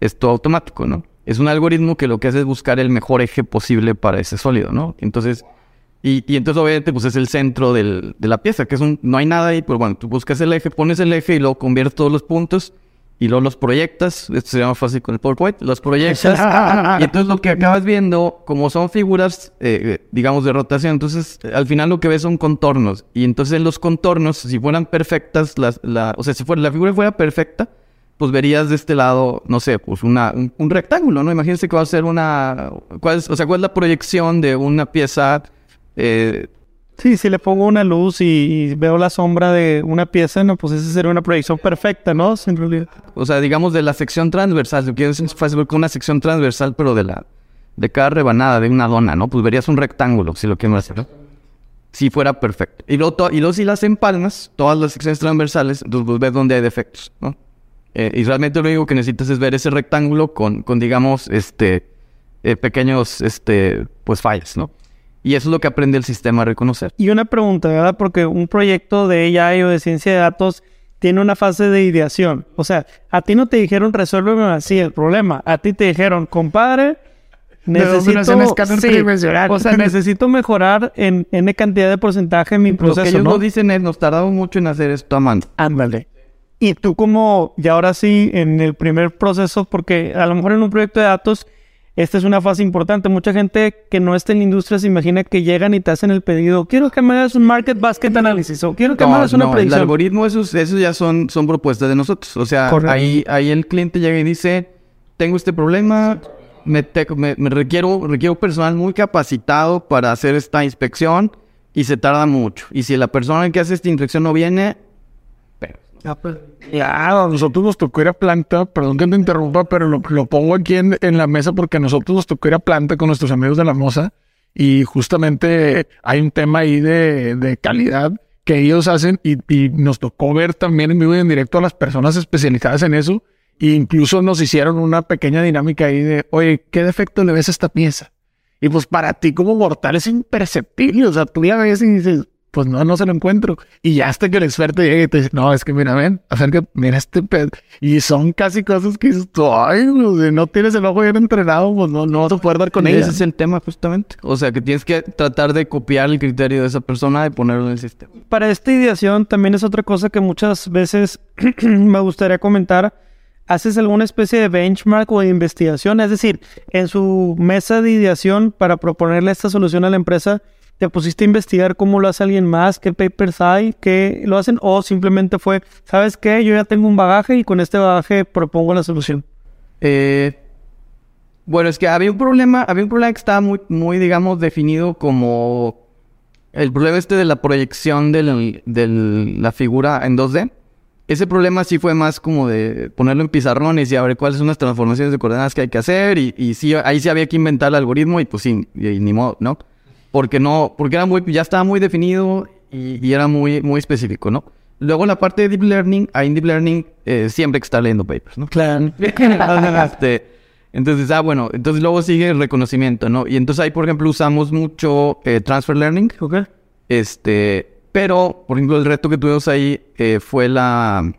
esto automático, ¿no? Es un algoritmo que lo que hace es buscar el mejor eje posible para ese sólido, ¿no? Entonces, y, y entonces obviamente pues es el centro del- de la pieza, que es un, no hay nada ahí, pues bueno, tú buscas el eje, pones el eje y luego conviertes todos los puntos y luego los proyectas, esto sería más fácil con el PowerPoint, los proyectas y entonces lo que acabas viendo, como son figuras, eh, eh, digamos, de rotación, entonces al final lo que ves son contornos y entonces en los contornos, si fueran perfectas, las, la, o sea, si fuera, la figura fuera perfecta, pues verías de este lado, no sé, pues una, un, un rectángulo, ¿no? Imagínense que va a ser una... ¿cuál es, o sea, ¿cuál es la proyección de una pieza? Eh, Sí, si le pongo una luz y, y veo la sombra de una pieza, no, pues esa sería una proyección perfecta, ¿no? En realidad. o sea, digamos de la sección transversal, lo que es fácil con una sección transversal, pero de la... De cada rebanada, de una dona, ¿no? Pues verías un rectángulo, si lo quieres hacer, ¿no? Si fuera perfecto. Y luego, y luego si las empalmas, todas las secciones transversales, entonces pues ves dónde hay defectos, ¿no? Eh, y realmente lo único que necesitas es ver ese rectángulo con, con digamos, este, eh, pequeños, este, pues fallas, ¿no? Y eso es lo que aprende el sistema a reconocer. Y una pregunta, ¿verdad? Porque un proyecto de AI o de ciencia de datos tiene una fase de ideación. O sea, a ti no te dijeron resuélveme así el problema. A ti te dijeron, compadre, necesito... Sí. O sea, necesito mejorar en N cantidad de porcentaje en mi Lo que proceso, ellos ¿no? dicen es, nos tardamos mucho en hacer esto a mano. Ándale. Y tú como, y ahora sí, en el primer proceso, porque a lo mejor en un proyecto de datos, esta es una fase importante. Mucha gente que no está en la industria se imagina que llegan y te hacen el pedido, quiero que me hagas un market basket analysis o quiero que me hagas una no, el predicción. algoritmo, esos, esos ya son, son propuestas de nosotros. O sea, Correcto. ahí, ahí el cliente llega y dice, tengo este problema, me, te- me- me requiero, requiero personal muy capacitado para hacer esta inspección y se tarda mucho. Y si la persona que hace esta inspección no viene, pero Ya, a nosotros nos tocó ir a planta, perdón que te interrumpa, pero lo, lo pongo aquí en, en la mesa porque a nosotros nos tocó ir a planta con nuestros amigos de la moza y justamente hay un tema ahí de, de calidad que ellos hacen y, y nos tocó ver también en vivo y en directo a las personas especializadas en eso e incluso nos hicieron una pequeña dinámica ahí de, oye, ¿qué defecto le ves a esta pieza? Y pues para ti como mortal es imperceptible, o sea, tú ya ves y dices, pues no, no se lo encuentro. Y ya hasta que el experto llega y te dice, no, es que mira, ven, acércate, mira este pedo. Y son casi cosas que dices, tú, ay, no, si no tienes el ojo bien entrenado, pues no, no vas a poder dar con ese ella. es el tema justamente. O sea, que tienes que tratar de copiar el criterio de esa persona y ponerlo en el sistema. Para esta ideación también es otra cosa que muchas veces me gustaría comentar. ¿Haces alguna especie de benchmark o de investigación? Es decir, en su mesa de ideación para proponerle esta solución a la empresa, ¿te pusiste a investigar cómo lo hace alguien más? ¿Qué papers hay? ¿Qué lo hacen? ¿O simplemente fue, ¿sabes qué? Yo ya tengo un bagaje y con este bagaje propongo la solución? Eh, Bueno, es que había un problema, había un problema que estaba muy, muy, digamos, definido como el problema este de la proyección de la figura en 2D. Ese problema sí fue más como de ponerlo en pizarrones y a ver cuáles son las transformaciones de coordenadas que hay que hacer. Y, y sí, ahí sí había que inventar el algoritmo y pues sí, ni modo, ¿no? Porque no, porque era muy, ya estaba muy definido y, era muy, muy específico, ¿no? Luego la parte de Deep Learning, ahí en Deep Learning eh, siempre hay que estar leyendo papers, ¿no? Claro. este, entonces, ah, bueno, entonces luego sigue el reconocimiento, ¿no? Y entonces ahí, por ejemplo, usamos mucho eh, Transfer Learning. Ok. Este, pero, por ejemplo, el reto que tuvimos ahí eh, fue la...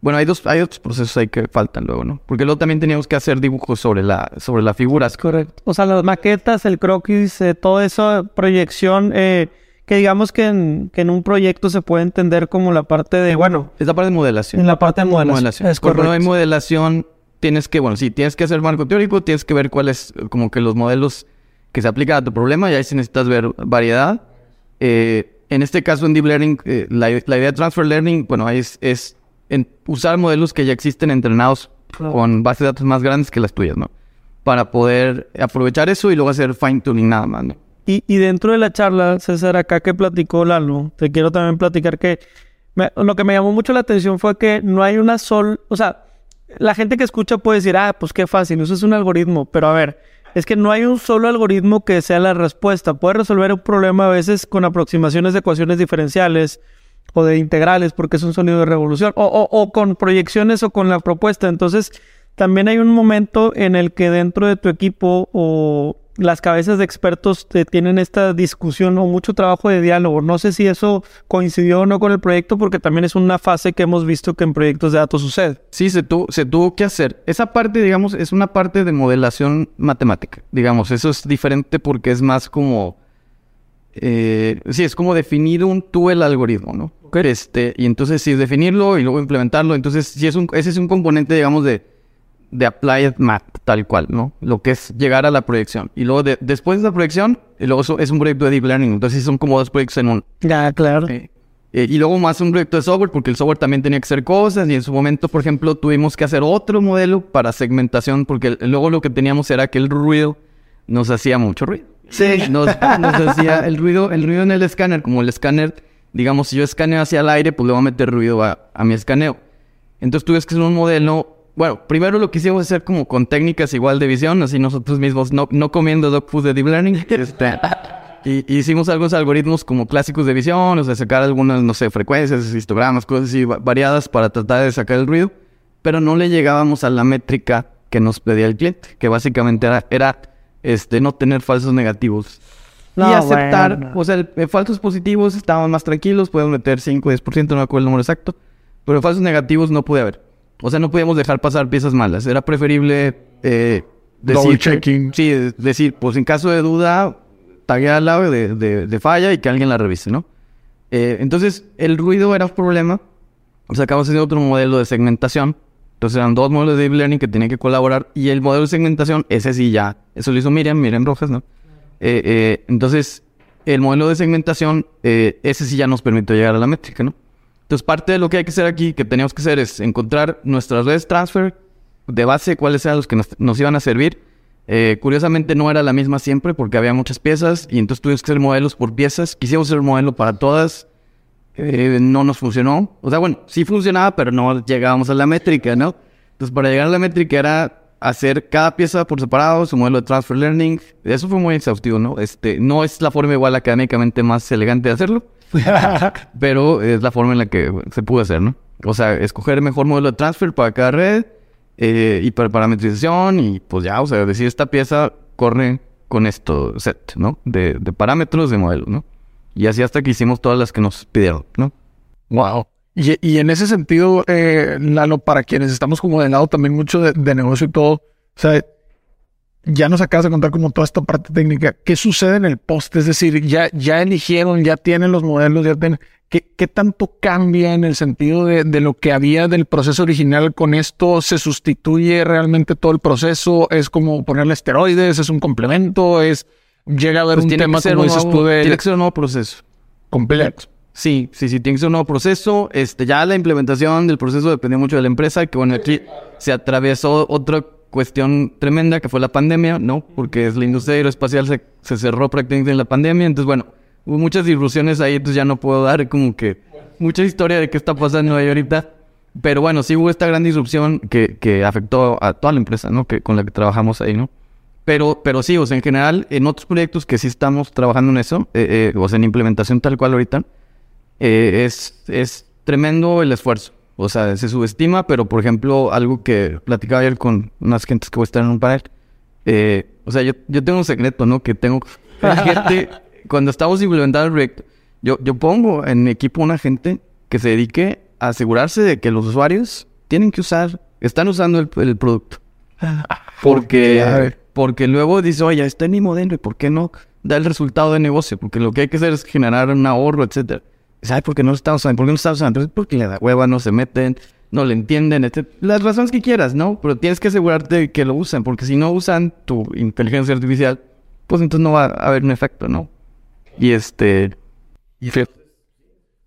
Bueno, hay dos, hay otros procesos ahí que faltan luego, ¿no? Porque luego también teníamos que hacer dibujos sobre la, sobre la figura. Correcto. O sea, las maquetas, el croquis, eh, todo eso, proyección, eh, que digamos que en, que en un proyecto se puede entender como la parte de, bueno... Es la parte de modelación. En la parte de modelación. Es correcto. Cuando hay modelación, tienes que, bueno, sí, tienes que hacer marco teórico, tienes que ver cuáles, como que los modelos que se aplican a tu problema, y ahí sí necesitas ver variedad. Eh, en este caso, en Deep Learning, eh, la, idea de Transfer Learning, bueno, es, es en usar modelos que ya existen entrenados con bases de datos más grandes que las tuyas, ¿no? Para poder aprovechar eso y luego hacer fine tuning nada más, ¿no? Y, y dentro de la charla, César, acá que platicó Lalo, te quiero también platicar que lo que me llamó mucho la atención fue que no hay una sola, o sea, la gente que escucha puede decir, ah, pues qué fácil, eso es un algoritmo, pero a ver, es que no hay un solo algoritmo que sea la respuesta. Puede resolver un problema a veces con aproximaciones de ecuaciones diferenciales o de integrales porque es un sonido de revolución o, o, con proyecciones o con la propuesta. Entonces, también hay un momento en el que dentro de tu equipo o las cabezas de expertos tienen esta discusión o mucho trabajo de diálogo. No sé si eso coincidió o no con el proyecto, porque también es una fase que hemos visto que en proyectos de datos sucede. Sí, se, se tuvo que hacer. Esa parte, digamos, es una parte de modelación matemática. Digamos, eso es diferente porque es más como... Eh, sí, es como definir un tú el algoritmo, ¿no? Este, y entonces sí, definirlo y luego implementarlo. Entonces, sí es un, ese es un componente, digamos, de de Applied Math, tal cual, ¿no? Lo que es llegar a la proyección. Y luego, después de la proyección, y luego es un proyecto de Deep Learning. Entonces, son como dos proyectos en uno. Ya, claro. Eh, y luego más un proyecto de software, porque el software también tenía que hacer cosas. Y en su momento, por ejemplo, tuvimos que hacer otro modelo para segmentación, porque luego lo que teníamos era que el ruido nos hacía mucho ruido. Sí. Nos, hacía el ruido, el ruido en el escáner, como el escáner, digamos, si yo escaneo hacia el aire, pues le voy a meter ruido a, a mi escaneo. Entonces tuve que hacer un modelo bueno, primero lo quisimos hacer como con técnicas igual de visión, así nosotros mismos no, no comiendo dog food de deep learning. Este, y, hicimos algunos algoritmos como clásicos de visión, o sea, sacar algunas, no sé, frecuencias, histogramas, cosas así variadas para tratar de sacar el ruido, pero no le llegábamos a la métrica que nos pedía el cliente, que básicamente era, era este, no tener falsos negativos. y aceptar, o sea, falsos positivos estábamos más tranquilos, podemos meter 5 10%, no me acuerdo el número exacto, pero falsos negativos no pude haber. O sea, no podíamos dejar pasar piezas malas. Era preferible eh, decir... checking. Sí, decir, pues en caso de duda, taguear al lado de, de, falla y que alguien la revise, ¿no? Eh, entonces, el ruido era un problema. O sea, acabamos haciendo otro modelo de segmentación. Entonces, eran dos modelos de Deep Learning que tenían que colaborar. Y el modelo de segmentación, ese sí ya... Eso lo hizo Miriam, Miriam Rojas, ¿no? Eh, eh, entonces, el modelo de segmentación, ese sí ya nos permitió llegar a la métrica, ¿no? Entonces, parte de lo que hay que hacer aquí, que teníamos que hacer, es encontrar nuestras redes transfer de base, cuáles eran los que nos, iban a servir. Eh, curiosamente no era la misma siempre porque había muchas piezas y entonces tuvimos que hacer modelos por piezas. Quisimos hacer un modelo para todas, eh, no nos funcionó. O sea, bueno, sí funcionaba, pero no llegábamos a la métrica, ¿no? Entonces, para llegar a la métrica era hacer cada pieza por separado, su modelo de transfer learning. Eso fue muy exhaustivo, ¿no? Este, no es la forma igual académicamente más elegante de hacerlo. Pero es la forma en la que se pudo hacer, ¿no? O sea, escoger el mejor modelo de transfer para cada red eh, y para parametrización y pues ya, o sea, decir esta pieza corre con esto set, ¿no? De, parámetros de modelo, ¿no? Y así hasta que hicimos todas las que nos pidieron, ¿no? Wow. Y, en ese sentido, eh, Lalo, para quienes estamos como de lado también mucho de, de negocio y todo, o sea, ya nos acabas de contar como toda esta parte técnica. ¿Qué sucede en el post? Es decir, ya, ya eligieron, ya tienen los modelos, ya tienen... ¿Qué, ¿Qué, tanto cambia en el sentido de, de, lo que había del proceso original con esto? ¿Se sustituye realmente todo el proceso? ¿Es como ponerle esteroides? ¿Es un complemento? ¿Es llega a haber pues un tema como dices tú Tiene que ser un nuevo proceso. Completo. Sí, sí, sí, tiene que ser un nuevo proceso. Este, ya la implementación del proceso depende mucho de la empresa, que bueno, aquí se atravesó otro cuestión tremenda que fue la pandemia, ¿no? Porque es la industria aeroespacial se, se cerró prácticamente en la pandemia, entonces bueno, hubo muchas disrupciones ahí, entonces ya no puedo dar como que mucha historia de qué está pasando ahí ahorita. Pero bueno, sí hubo esta gran disrupción que, que afectó a toda la empresa, ¿no? Que, con la que trabajamos ahí, ¿no? Pero, pero sí, o sea, en general, en otros proyectos que sí estamos trabajando en eso, eh, eh, o sea, en implementación tal cual ahorita, eh, es, es tremendo el esfuerzo. O sea, se subestima, pero por ejemplo, algo que platicaba ayer con unas gentes que voy a estar en un panel, eh, o sea, yo, yo tengo un secreto, ¿no? Que tengo gente, cuando estamos implementando el proyecto, yo, yo pongo en mi equipo una gente que se dedique a asegurarse de que los usuarios tienen que usar, están usando el, el producto. Porque, porque luego dice, oye, está en modelo, ¿y por qué no da el resultado de negocio? Porque lo que hay que hacer es generar un ahorro, etcétera. ¿Sabe por qué no lo estamos usando? ¿Por qué no lo estamos usando? Entonces, porque le da hueva, no se meten, no le entienden, etc. Las razones que quieras, ¿no? Pero tienes que asegurarte que lo usan, porque si no usan tu inteligencia artificial, pues entonces no va a haber un efecto, ¿no? Y este...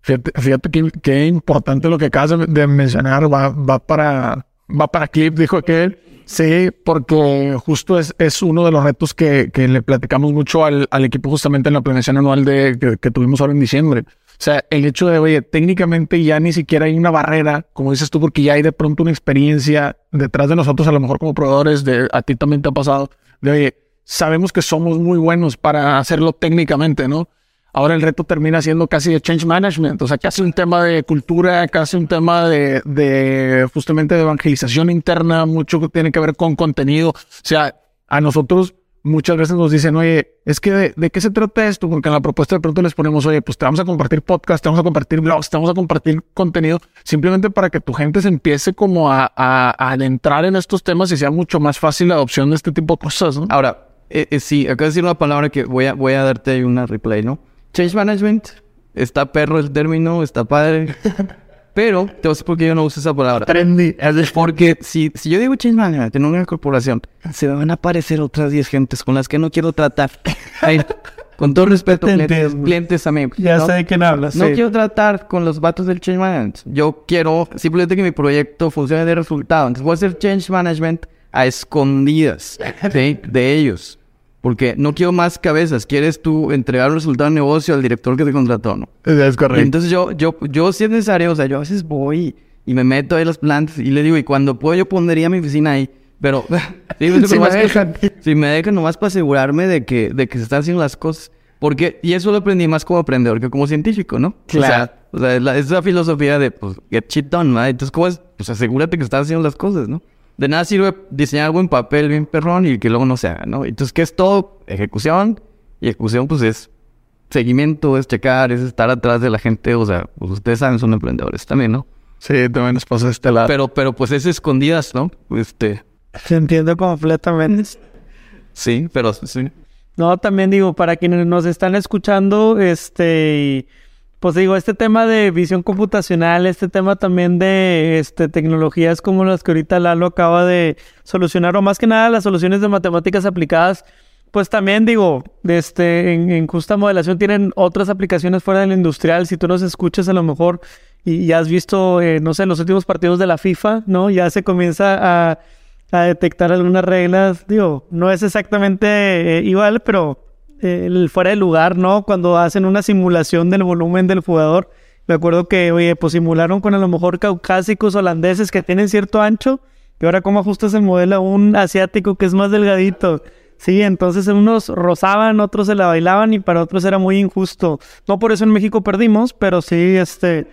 Fíjate, fíjate, qué importante lo que acabas de, mencionar, va, va para va para clip, dijo aquel. Sí, porque justo es, es uno de los retos que, que le platicamos mucho al, al equipo justamente en la planeación anual de, que, que tuvimos ahora en diciembre. O sea, el hecho de, oye, técnicamente ya ni siquiera hay una barrera, como dices tú, porque ya hay de pronto una experiencia detrás de nosotros, a lo mejor como proveedores, de, a ti también te ha pasado, de, oye, sabemos que somos muy buenos para hacerlo técnicamente, ¿no? Ahora el reto termina siendo casi de change management, o sea, casi un tema de cultura, casi un tema de, de justamente de evangelización interna, mucho que tiene que ver con contenido. O sea, a nosotros muchas veces nos dicen, oye, es que de, de, qué se trata esto? Porque en la propuesta de pronto les ponemos, oye, pues te vamos a compartir podcast, te vamos a compartir blogs, te vamos a compartir contenido, simplemente para que tu gente se empiece como a, a, a adentrar en estos temas y sea mucho más fácil la adopción de este tipo de cosas, ¿no? Ahora, eh, eh, sí, de decir una palabra que voy a, voy a darte ahí una replay, ¿no? Change management, está perro el término, está padre. Pero te voy a decir por qué yo no uso esa palabra. Trendy. Porque si, si yo digo change management en una corporación, se me van a aparecer otras 10 gentes con las que no quiero tratar. Ay, con todo respeto, clientes, clientes a mí. Ya ¿no? sé de quién hablas. No sí. quiero tratar con los vatos del change management. Yo quiero simplemente que mi proyecto funcione de resultado. Entonces voy a hacer change management a escondidas ¿sí? de ellos. Porque no quiero más cabezas. Quieres tú entregar un resultado de negocio al director que te contrató, ¿no? Es correcto. Y entonces yo, yo, yo si es necesario, o sea, yo a veces voy y me meto ahí en las plantas y le digo, y cuando puedo yo pondría mi oficina ahí. Pero sí, Si me dejan. si me dejan nomás para asegurarme de que, de que se están haciendo las cosas. Porque, y eso lo aprendí más como aprendedor que como científico, ¿no? Claro. O sea, o sea es, la, es la filosofía de, pues, get shit done, ¿no? Entonces, ¿cómo es? Pues asegúrate que estás haciendo las cosas, ¿no? De nada sirve diseñar algo en papel bien perrón y que luego no se haga, ¿no? Entonces, ¿qué es todo? Ejecución. Y ejecución, pues, es seguimiento, es checar, es estar atrás de la gente. O sea, pues ustedes saben, son emprendedores también, ¿no? Sí, también nos pasa de este lado. Pero, pero pues es escondidas, ¿no? Este, Se entiende completamente. sí, pero sí. No, también digo, para quienes nos están escuchando, este, y, pues digo, este tema de visión computacional, este tema también de este, tecnologías como las que ahorita Lalo acaba de solucionar, o más que nada las soluciones de matemáticas aplicadas, pues también digo, este, en, en justa modelación tienen otras aplicaciones fuera del industrial. Si tú nos escuchas a lo mejor y ya has visto, eh, no sé, los últimos partidos de la FIFA, ¿no? Ya se comienza a, a detectar algunas reglas. Digo, no es exactamente eh, igual, pero el fuera de lugar, ¿no? Cuando hacen una simulación del volumen del jugador. Me acuerdo que, oye, pues simularon con a lo mejor caucásicos holandeses que tienen cierto ancho. Y ahora, ¿cómo ajustas el modelo a un asiático que es más delgadito? Sí, entonces unos rozaban, otros se la bailaban y para otros era muy injusto. No por eso en México perdimos, pero sí, este,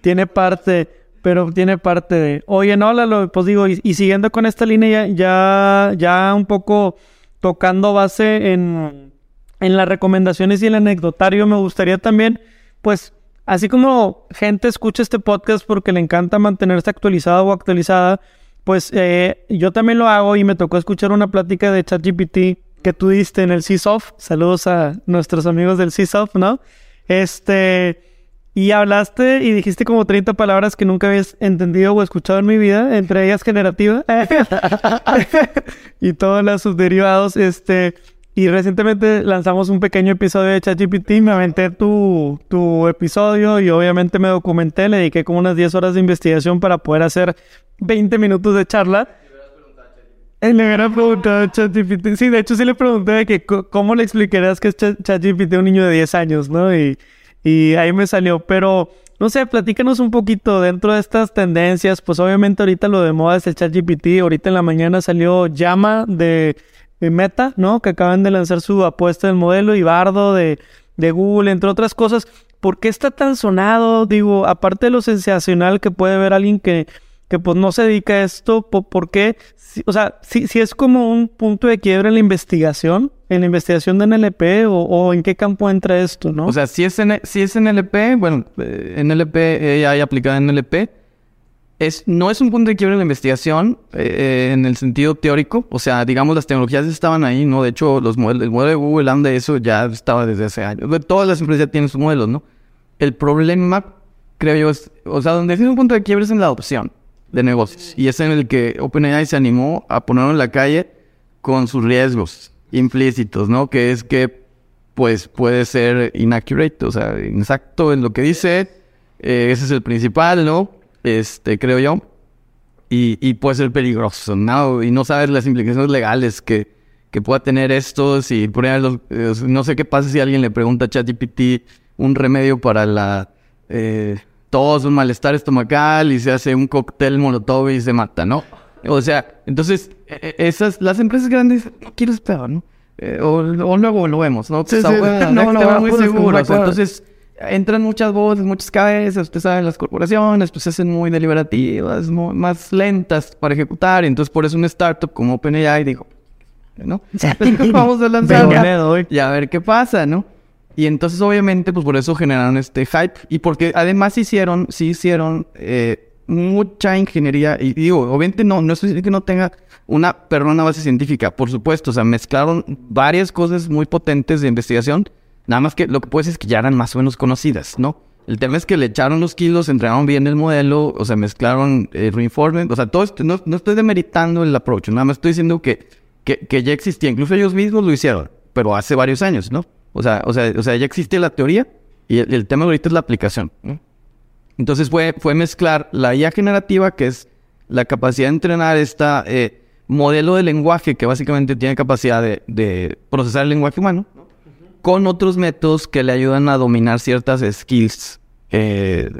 tiene parte, pero tiene parte de... Oye, no, Lalo, pues digo, y, y siguiendo con esta línea, ya, ya, ya un poco tocando base en, en las recomendaciones y el anecdotario, me gustaría también, pues, así como gente escucha este podcast porque le encanta mantenerse actualizada o actualizada, pues eh, yo también lo hago y me tocó escuchar una plática de ChatGPT que tú diste en el CISOF. Saludos a nuestros amigos del CISOF, ¿no? Este, y hablaste y dijiste como 30 palabras que nunca habías entendido o escuchado en mi vida, entre ellas generativa y todos los subderivados. Este, y recientemente lanzamos un pequeño episodio de ChatGPT, me aventé tu, tu episodio y obviamente me documenté, le dediqué como unas 10 horas de investigación para poder hacer 20 minutos de charla. Le hubiera preguntado a ChatGPT. Sí, de hecho sí le pregunté de que cómo le explicarías que es Chat- ChatGPT a un niño de 10 años, ¿no? Y, y ahí me salió. Pero, no sé, platícanos un poquito dentro de estas tendencias. Pues obviamente ahorita lo de moda es el ChatGPT. Ahorita en la mañana salió Llama de Meta, ¿no? Que acaban de lanzar su apuesta del modelo y Bardo de, de Google, entre otras cosas. ¿Por qué está tan sonado? Digo, aparte de lo sensacional que puede ver alguien que, que pues no se dedica a esto, ¿por, qué? O sea, si, si es como un punto de quiebre en la investigación, en la investigación de NLP, o, o en qué campo entra esto, ¿no? O sea, si es, N- si es NLP, bueno, eh, NLP, eh, hay aplicada en NLP, es, no es un punto de quiebre en la investigación eh, en el sentido teórico. O sea, digamos, las tecnologías estaban ahí, ¿no? De hecho, los modelos, el modelo de Google AMD, eso ya estaba desde hace años. Todas las empresas ya tienen sus modelos, ¿no? El problema, creo yo, es, o sea, donde es un punto de quiebre es en la adopción de negocios. Y es en el que OpenAI se animó a ponerlo en la calle con sus riesgos implícitos, ¿no? Que es que, pues, puede ser inaccurate, o sea, inexacto en lo que dice. Eh, ese es el principal, ¿no? Este, creo yo. Y, y puede ser peligroso, ¿no? Y no sabes las implicaciones legales que, que pueda tener esto. Si, por ejemplo, no sé qué pasa si alguien le pregunta a ChatGPT un remedio para la eh, tos, un malestar estomacal y se hace un cóctel molotov y se mata, ¿no? O sea, entonces, eh, eh, esas, las empresas grandes, no quiero esperar, ¿no? Eh, o, o luego lo vemos, ¿no? Sí, hueá, no, no, no, muy pues, entonces, entran muchas voces, muchas cabezas, usted sabe, las corporaciones, pues se hacen muy deliberativas, mu- más lentas para ejecutar, entonces por eso una startup como OpenAI dijo, ¿no? Vamos a lanzar Venga, le doy. y a ver qué pasa, ¿no? Y entonces obviamente pues por eso generaron este hype y porque además hicieron, sí hicieron eh, mucha ingeniería y digo, obviamente no, no diciendo que no tenga una perrona base científica, por supuesto, o sea, mezclaron varias cosas muy potentes de investigación, nada más que lo que puedes es que ya eran más o menos conocidas, ¿no? El tema es que le echaron los kilos, entregaron bien el modelo, o sea, mezclaron eh, reinforcement, o sea, todo esto, no, no estoy demeritando el approach, nada más estoy diciendo que, que, ya existía, incluso ellos mismos lo hicieron, pero hace varios años, ¿no? O sea, o sea, o sea ya existe la teoría y el, el tema ahorita es la aplicación. Entonces fue, fue mezclar la IA generativa, que es la capacidad de entrenar esta eh, modelo de lenguaje que básicamente tiene capacidad de, de procesar el lenguaje humano, con otros métodos que le ayudan a dominar ciertas skills eh,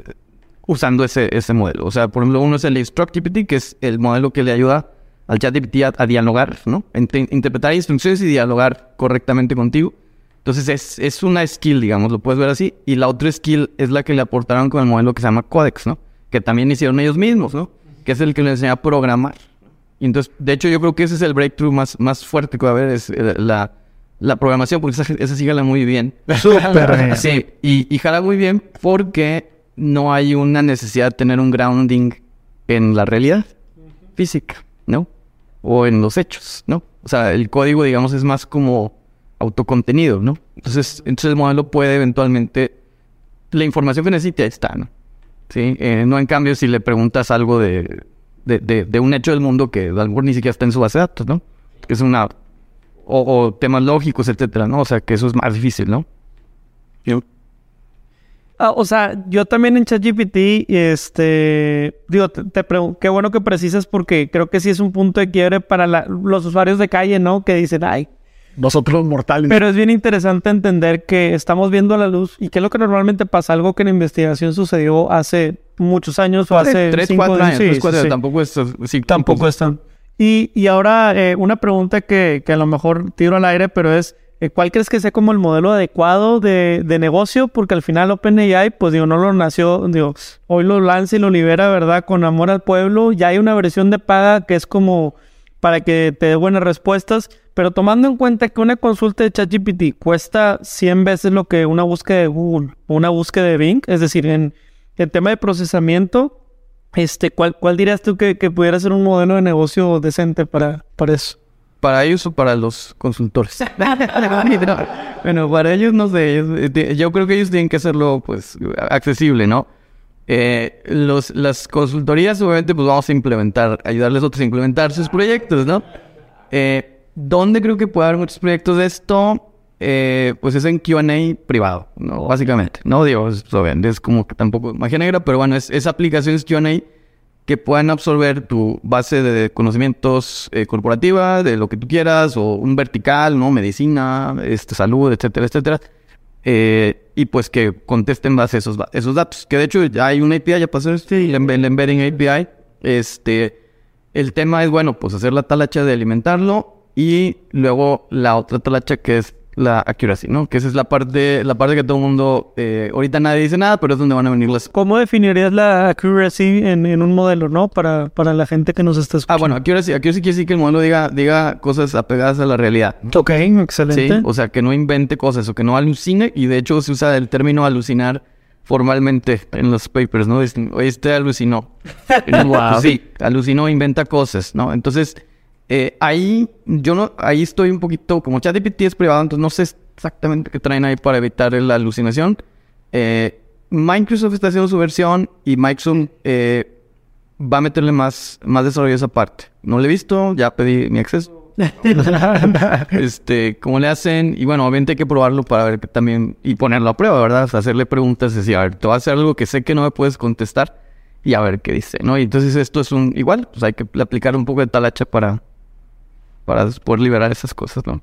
usando ese, ese modelo. O sea, por ejemplo, uno es el InstructGPT, que es el modelo que le ayuda al ChatGPT a, a dialogar, ¿no? Int- interpretar instrucciones y dialogar correctamente contigo. Entonces es, es una skill, digamos, lo puedes ver así. Y la otra skill es la que le aportaron con el modelo que se llama Codex, ¿no? Que también hicieron ellos mismos, ¿no? Que es el que le enseña a programar. Y entonces, de hecho, yo creo que ese es el breakthrough más, más fuerte que va a haber, es eh, la, la programación, porque esa, esa sí jala muy bien. Súper. Sí, y, y jala muy bien porque no hay una necesidad de tener un grounding en la realidad física, ¿no? O en los hechos, ¿no? O sea, el código, digamos, es más como autocontenido, ¿no? Entonces, entonces el modelo puede eventualmente... La información que necesite ahí está, ¿no? Sí, eh, no en cambio si le preguntas algo de, de, de- de un hecho del mundo que a lo mejor ni siquiera está en su base de datos, ¿no? Que es una... O, o temas lógicos, etcétera, ¿no? O sea, que eso es más difícil, ¿no? Ah, o sea, yo también en ChatGPT, este, digo, te, te pregun- qué bueno que precisas porque creo que sí es un punto de quiebre para la- los usuarios de calle, ¿no? Que dicen, ay, Nosotros mortales. pero es bien interesante entender que estamos viendo la luz y que es lo que normalmente pasa, algo que en investigación sucedió hace muchos años o hace tres, cinco cuatro años. sí, tres, sí, cuatro sí. años. Tampoco es... Tampoco están. Y, y ahora eh, una pregunta que, que a lo mejor tiro al aire, pero es, eh, ¿cuál crees que sea como el modelo adecuado de, de negocio? Porque al final OpenAI, pues digo, no lo nació, digo, hoy lo lanza y lo libera, ¿verdad? Con amor al pueblo. Ya hay una versión de paga que es como para que te dé buenas respuestas, pero tomando en cuenta que una consulta de ChatGPT cuesta 100 veces lo que una búsqueda de Google o una búsqueda de Bing, es decir, en el tema de procesamiento, este, ¿cuál, cuál dirías tú que, que pudiera ser un modelo de negocio decente para, para eso? ¿Para ellos o para los consultores? bueno, para ellos no sé. ellos, eh, yo creo que ellos tienen que hacerlo, pues, accesible, ¿no? Eh, los, las consultorías, obviamente, pues vamos a implementar, ayudarles a otros a implementar sus proyectos, ¿no? Eh, ¿Dónde creo que puede haber muchos proyectos de esto? Eh, pues es en Q&A privado, ¿no? Básicamente, ¿no? Digo, es, obviamente, es como que tampoco magia negra, pero bueno, es, es aplicaciones Q&A que puedan absorber tu base de conocimientos eh, corporativa, de lo que tú quieras, o un vertical, ¿no? Medicina, este, salud, etcétera, etcétera. Eh, y pues que contesten base esos, esos datos. Que de hecho ya hay una API, ya pasó este, el, el embedding API. Este, el tema es, bueno, pues hacer la talacha de alimentarlo y luego la otra talacha que es la accuracy, ¿no? Que esa es la parte, la parte que todo el mundo, eh, ahorita nadie dice nada, pero es donde van a venir las... ¿Cómo definirías la accuracy en, en un modelo, no? Para, para la gente que nos está Ah, escuchando. bueno, accuracy, accuracy quiere decir que el modelo diga, diga cosas apegadas a la realidad. Ok, excelente. Sí, o sea, que no invente cosas o que no alucine. Y de hecho se usa el término alucinar formalmente en los papers, ¿no? Dicen, Oye, este alucinó. Pues sí, alucinó, inventa cosas, ¿no? Entonces, eh, ahí yo no, ahí estoy un poquito, como ChatGPT es privado, entonces no sé exactamente qué traen ahí para evitar la alucinación. Eh, Microsoft está haciendo su versión y Microsoft eh, va a meterle más, más desarrollo a esa parte. No lo he visto, ya pedí mi acceso este, cómo le hacen. Y bueno, obviamente hay que probarlo para ver que también, y ponerlo a prueba, ¿verdad? O sea, hacerle preguntas, decir, a ver, te voy a hacer algo que sé que no me puedes contestar y a ver qué dice, ¿no? Y entonces esto es un, igual, pues hay que aplicar un poco de talacha para, para poder liberar esas cosas, ¿no?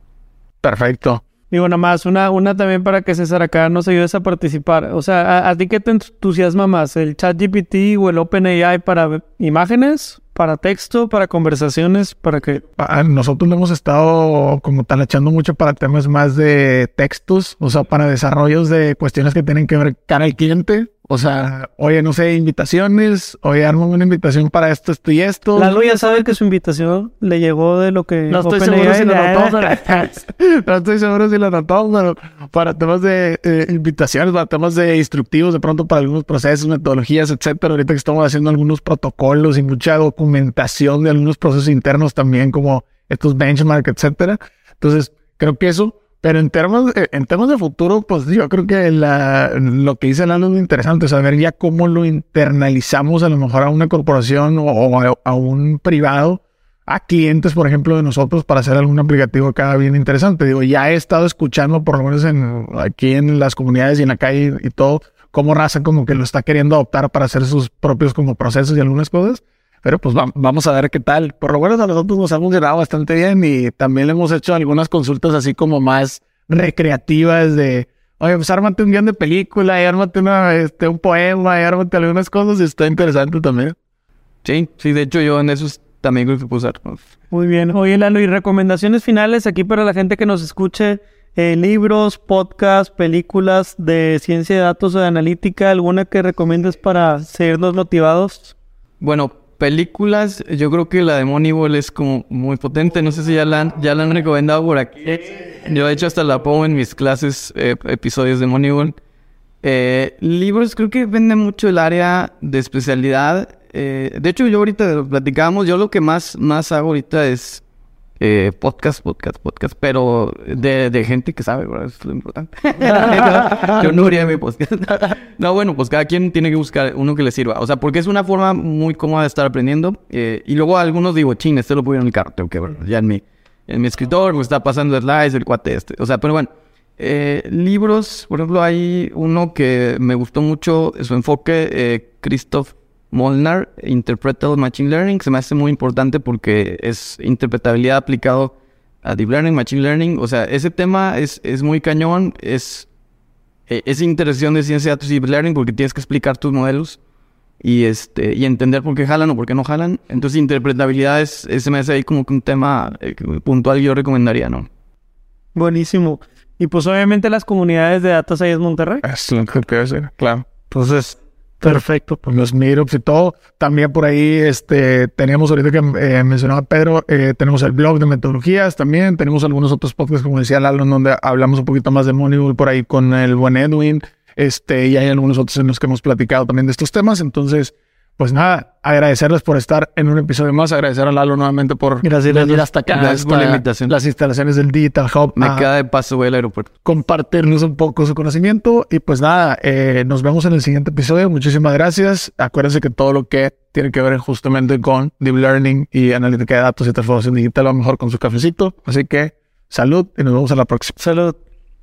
Perfecto. Digo, nada más, una, una también para que César acá nos ayudes a participar. O sea, ¿a, a ti qué te entusiasma más? ¿El ChatGPT o el OpenAI para imágenes, para texto, para conversaciones, para qué? Ah, Nosotros lo hemos estado como talachando mucho para temas más de textos, o sea, para desarrollos de cuestiones que tienen que ver cara al cliente. O sea, oye, no sé, invitaciones, oye, arma una invitación para esto, esto y esto. Lalo ya sabe que su invitación le llegó de lo que No estoy seguro si lo pero- no estoy seguro si lo anotó, pero para temas de eh, invitaciones, para temas de instructivos, de pronto para algunos procesos, metodologías, etcétera. Ahorita que estamos haciendo algunos protocolos y mucha documentación de algunos procesos internos también, como estos benchmark, etcétera. Entonces, creo que eso. Pero en temas, en temas de futuro, pues yo creo que la, lo que dice Lalo es muy interesante, saber ya cómo lo internalizamos a lo mejor a una corporación o, a un privado a clientes, por ejemplo, de nosotros para hacer algún aplicativo acá bien interesante. Digo, ya he estado escuchando, por lo menos en, aquí en las comunidades y en la calle y todo, cómo raza como que lo está queriendo adoptar para hacer sus propios como procesos y algunas cosas. Pero pues va- vamos a ver qué tal. Por lo menos a nosotros nos ha funcionado bastante bien y también le hemos hecho algunas consultas así como más recreativas de, oye, pues ármate un guion de película y ármate una, este, un poema y ármate algunas cosas y está interesante también. Sí, sí, de hecho yo en eso también creo que puedo. Muy bien. Oye, Lalo, y recomendaciones finales aquí para la gente que nos escuche. eh, libros, podcasts, películas de ciencia de datos o de analítica, ¿alguna que recomiendes para seguirnos motivados? Bueno, películas, yo creo que la de Moneyball es como muy potente. No sé si ya la han, ya la han recomendado por aquí. Yo de hecho hasta la pongo en mis clases, eh, episodios de Moneyball. Eh, libros, creo que depende mucho del área de especialidad. Eh, de hecho, yo ahorita lo platicábamos, yo lo que más, más hago ahorita es eh, podcast, podcast, podcast, pero de, de gente que sabe, ¿verdad? Es lo importante. yo no haría mi podcast. no, bueno, pues cada quien tiene que buscar uno que le sirva. O sea, porque es una forma muy cómoda de estar aprendiendo. eh, y luego algunos digo, ching, este lo puedo ir en el carro, tengo que ver. Ya en mi, en mi escritor, me está pasando slides, el cuate este. O sea, pero bueno. Eh, libros, por ejemplo, hay uno que me gustó mucho, su enfoque, eh, Christoph Molnar, Interpretable Machine Learning, se me hace muy importante porque es interpretabilidad aplicado a Deep Learning, Machine Learning. O sea, ese tema es, es muy cañón, es, eh, es interacción de ciencia de datos y Deep Learning porque tienes que explicar tus modelos y, este, y entender por qué jalan o por qué no jalan. Entonces, interpretabilidad es, se me hace ahí como que un tema eh, puntual que yo recomendaría, ¿no? Buenísimo. Y pues obviamente las comunidades de Data Science Monterrey. Es lo que quiero decir, claro. Entonces, perfecto, pues los meetups y todo. También por ahí, este, teníamos ahorita que eh, mencionaba Pedro, eh, tenemos el blog de metodologías también, tenemos algunos otros podcasts, como decía Lalo, en donde hablamos un poquito más de Moneyball por ahí con el buen Edwin, este, y hay algunos otros en los que hemos platicado también de estos temas. Entonces, pues nada, agradecerles por estar en un episodio más, agradecer a Lalo nuevamente por Gracias, venir hasta acá, Gracias por la invitación. las instalaciones del Digital Hub. Me a- queda de paso, voy al aeropuerto. compartirnos un poco su conocimiento. Y pues nada, eh, nos vemos en el siguiente episodio. Muchísimas gracias. Acuérdense que todo lo que tiene que ver justamente con Deep Learning y analítica de datos y transformación digital va mejor con su cafecito. Así que salud y nos vemos a la próxima. Salud.